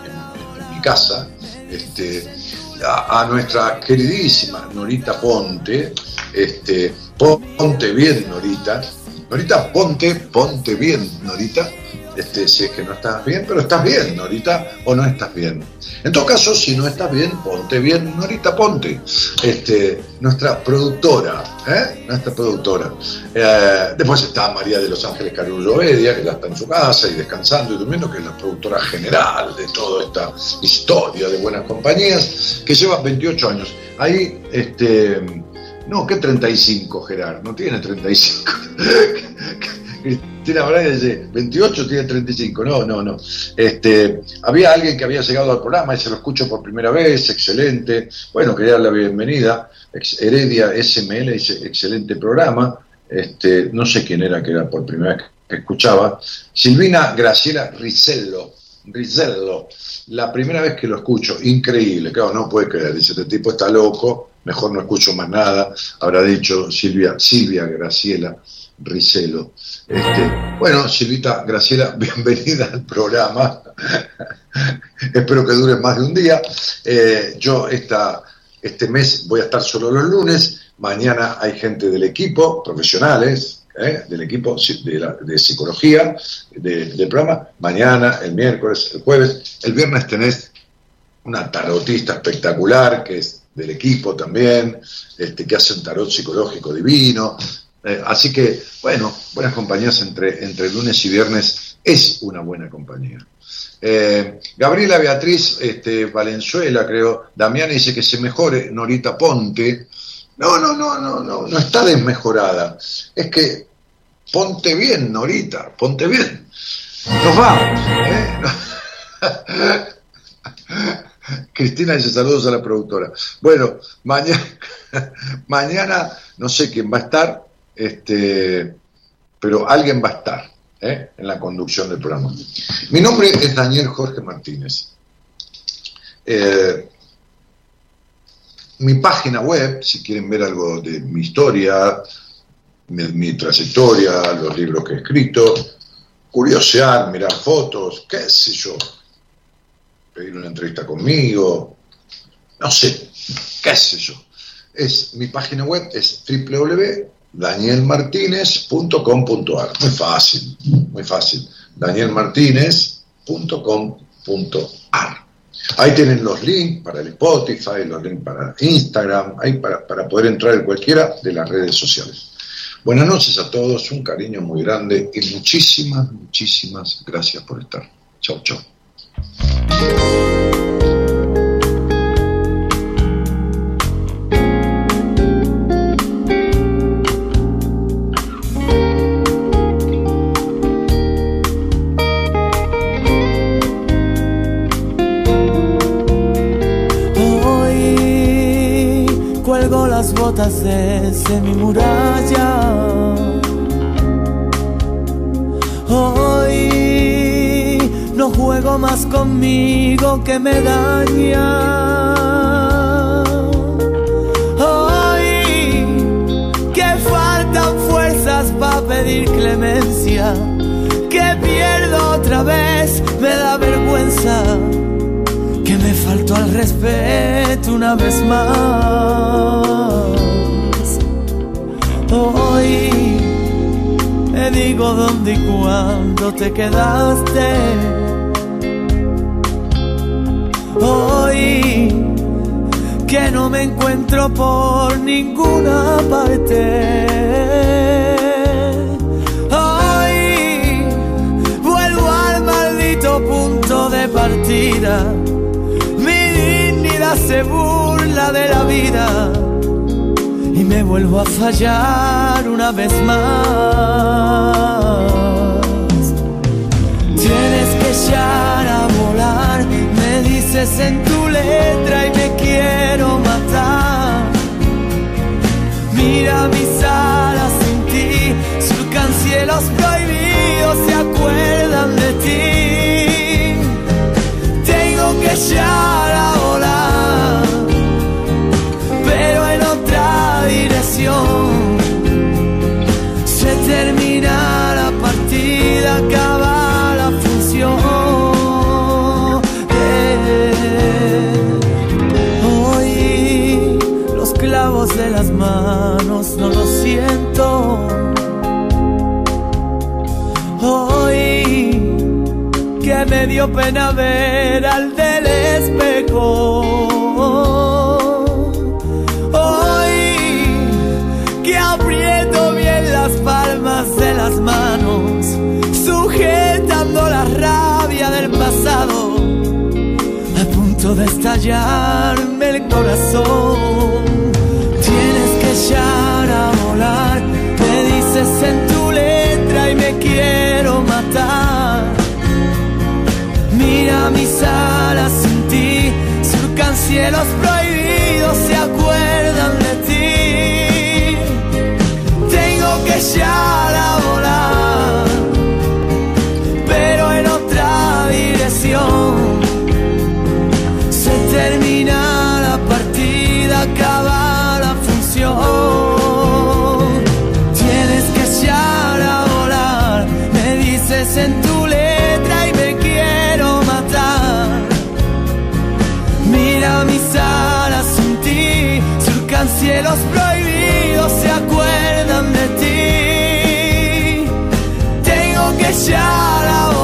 casa, este, a, a nuestra queridísima Norita Ponte, este, ponte bien Norita, Norita ponte, ponte bien Norita, este, si es que no estás bien, pero estás bien Norita o no estás bien. En todo caso, si no estás bien, ponte bien Norita Ponte, este, nuestra productora, ¿eh? nuestra productora. Eh, después está María de los Ángeles Carullo Bedia, que ya está en su casa y descansando y durmiendo, que es la productora general de toda esta historia de buenas compañías, que lleva 28 años. Ahí, este, no, ¿qué 35, Gerard? No tiene 35. Cristina Braga dice, 28 tiene 35. No, no, no. Este, había alguien que había llegado al programa y se lo escucho por primera vez, excelente. Bueno, quería darle la bienvenida. Heredia SML excelente programa. Este, no sé quién era que era por primera vez que escuchaba. Silvina Graciela Rizello. Rizello, la primera vez que lo escucho, increíble, claro, no puede creer, dice, este tipo está loco, mejor no escucho más nada, habrá dicho Silvia, Silvia Graciela Rizello. Este, bueno, Silvita Graciela, bienvenida al programa. Espero que dure más de un día. Eh, yo esta, este mes voy a estar solo los lunes. Mañana hay gente del equipo, profesionales, ¿eh? del equipo de, psicología de- del programa. Mañana, el miércoles, el jueves. El viernes tenés una tarotista espectacular que es del equipo también, este, que hace un tarot psicológico divino. Eh, así que, bueno, buenas compañías entre, entre lunes y viernes es una buena compañía. Eh, Gabriela Beatriz este, Valenzuela, creo, Damián dice que se mejore Norita Ponte. No, no, no, no, no, no está desmejorada. Es que ponte bien, Norita, ponte bien. Nos vamos. ¿eh? Cristina dice saludos a la productora. Bueno, mañana, mañana no sé quién va a estar, este, pero alguien va a estar. ¿eh? en la conducción del programa. Mi nombre es Daniel Jorge Martínez. Eh, mi página web, si quieren ver algo de mi historia, mi, mi trayectoria, los libros que he escrito, curiosear, mirar fotos, qué sé yo, pedir una entrevista conmigo, no sé, qué sé yo. Es, mi página web es www.danielmartinez.com.ar. Muy fácil, muy fácil. danielmartinez.com.ar. Ahí tienen los links para el Spotify, los links para Instagram, ahí para, para poder entrar en cualquiera de las redes sociales. Buenas noches a todos, un cariño muy grande y muchísimas, muchísimas gracias por estar. Chau, chau. Botas desde mi muralla. Hoy no juego más conmigo que me daña. Hoy que faltan fuerzas para pedir clemencia. Que pierdo otra vez, me da vergüenza que me faltó al respeto una vez más. Me digo dónde y cuándo te quedaste. Hoy que no me encuentro por ninguna parte. Hoy vuelvo al maldito punto de partida. Mi dignidad se burla de la vida me vuelvo a fallar una vez más. Tienes que echar a volar, me dices en tu letra y me quiero matar. Mira mis alas sin ti, surcan cielos prohibidos, se acuerdan de ti. Tengo que echar a volar, Se termina la partida, acaba la función. Eh, Hoy los clavos de las manos no lo siento. Hoy que me dio pena ver al del espejo. Estallarme el corazón. Tienes que echar a volar, me dices en tu letra y me quiero matar. Mira mis alas sin ti, surcan cielos prohibidos, se acuerdan de ti. Tengo que echar a volar, cielos prohibidos, se acuerdan de ti. Tengo que echar a volar.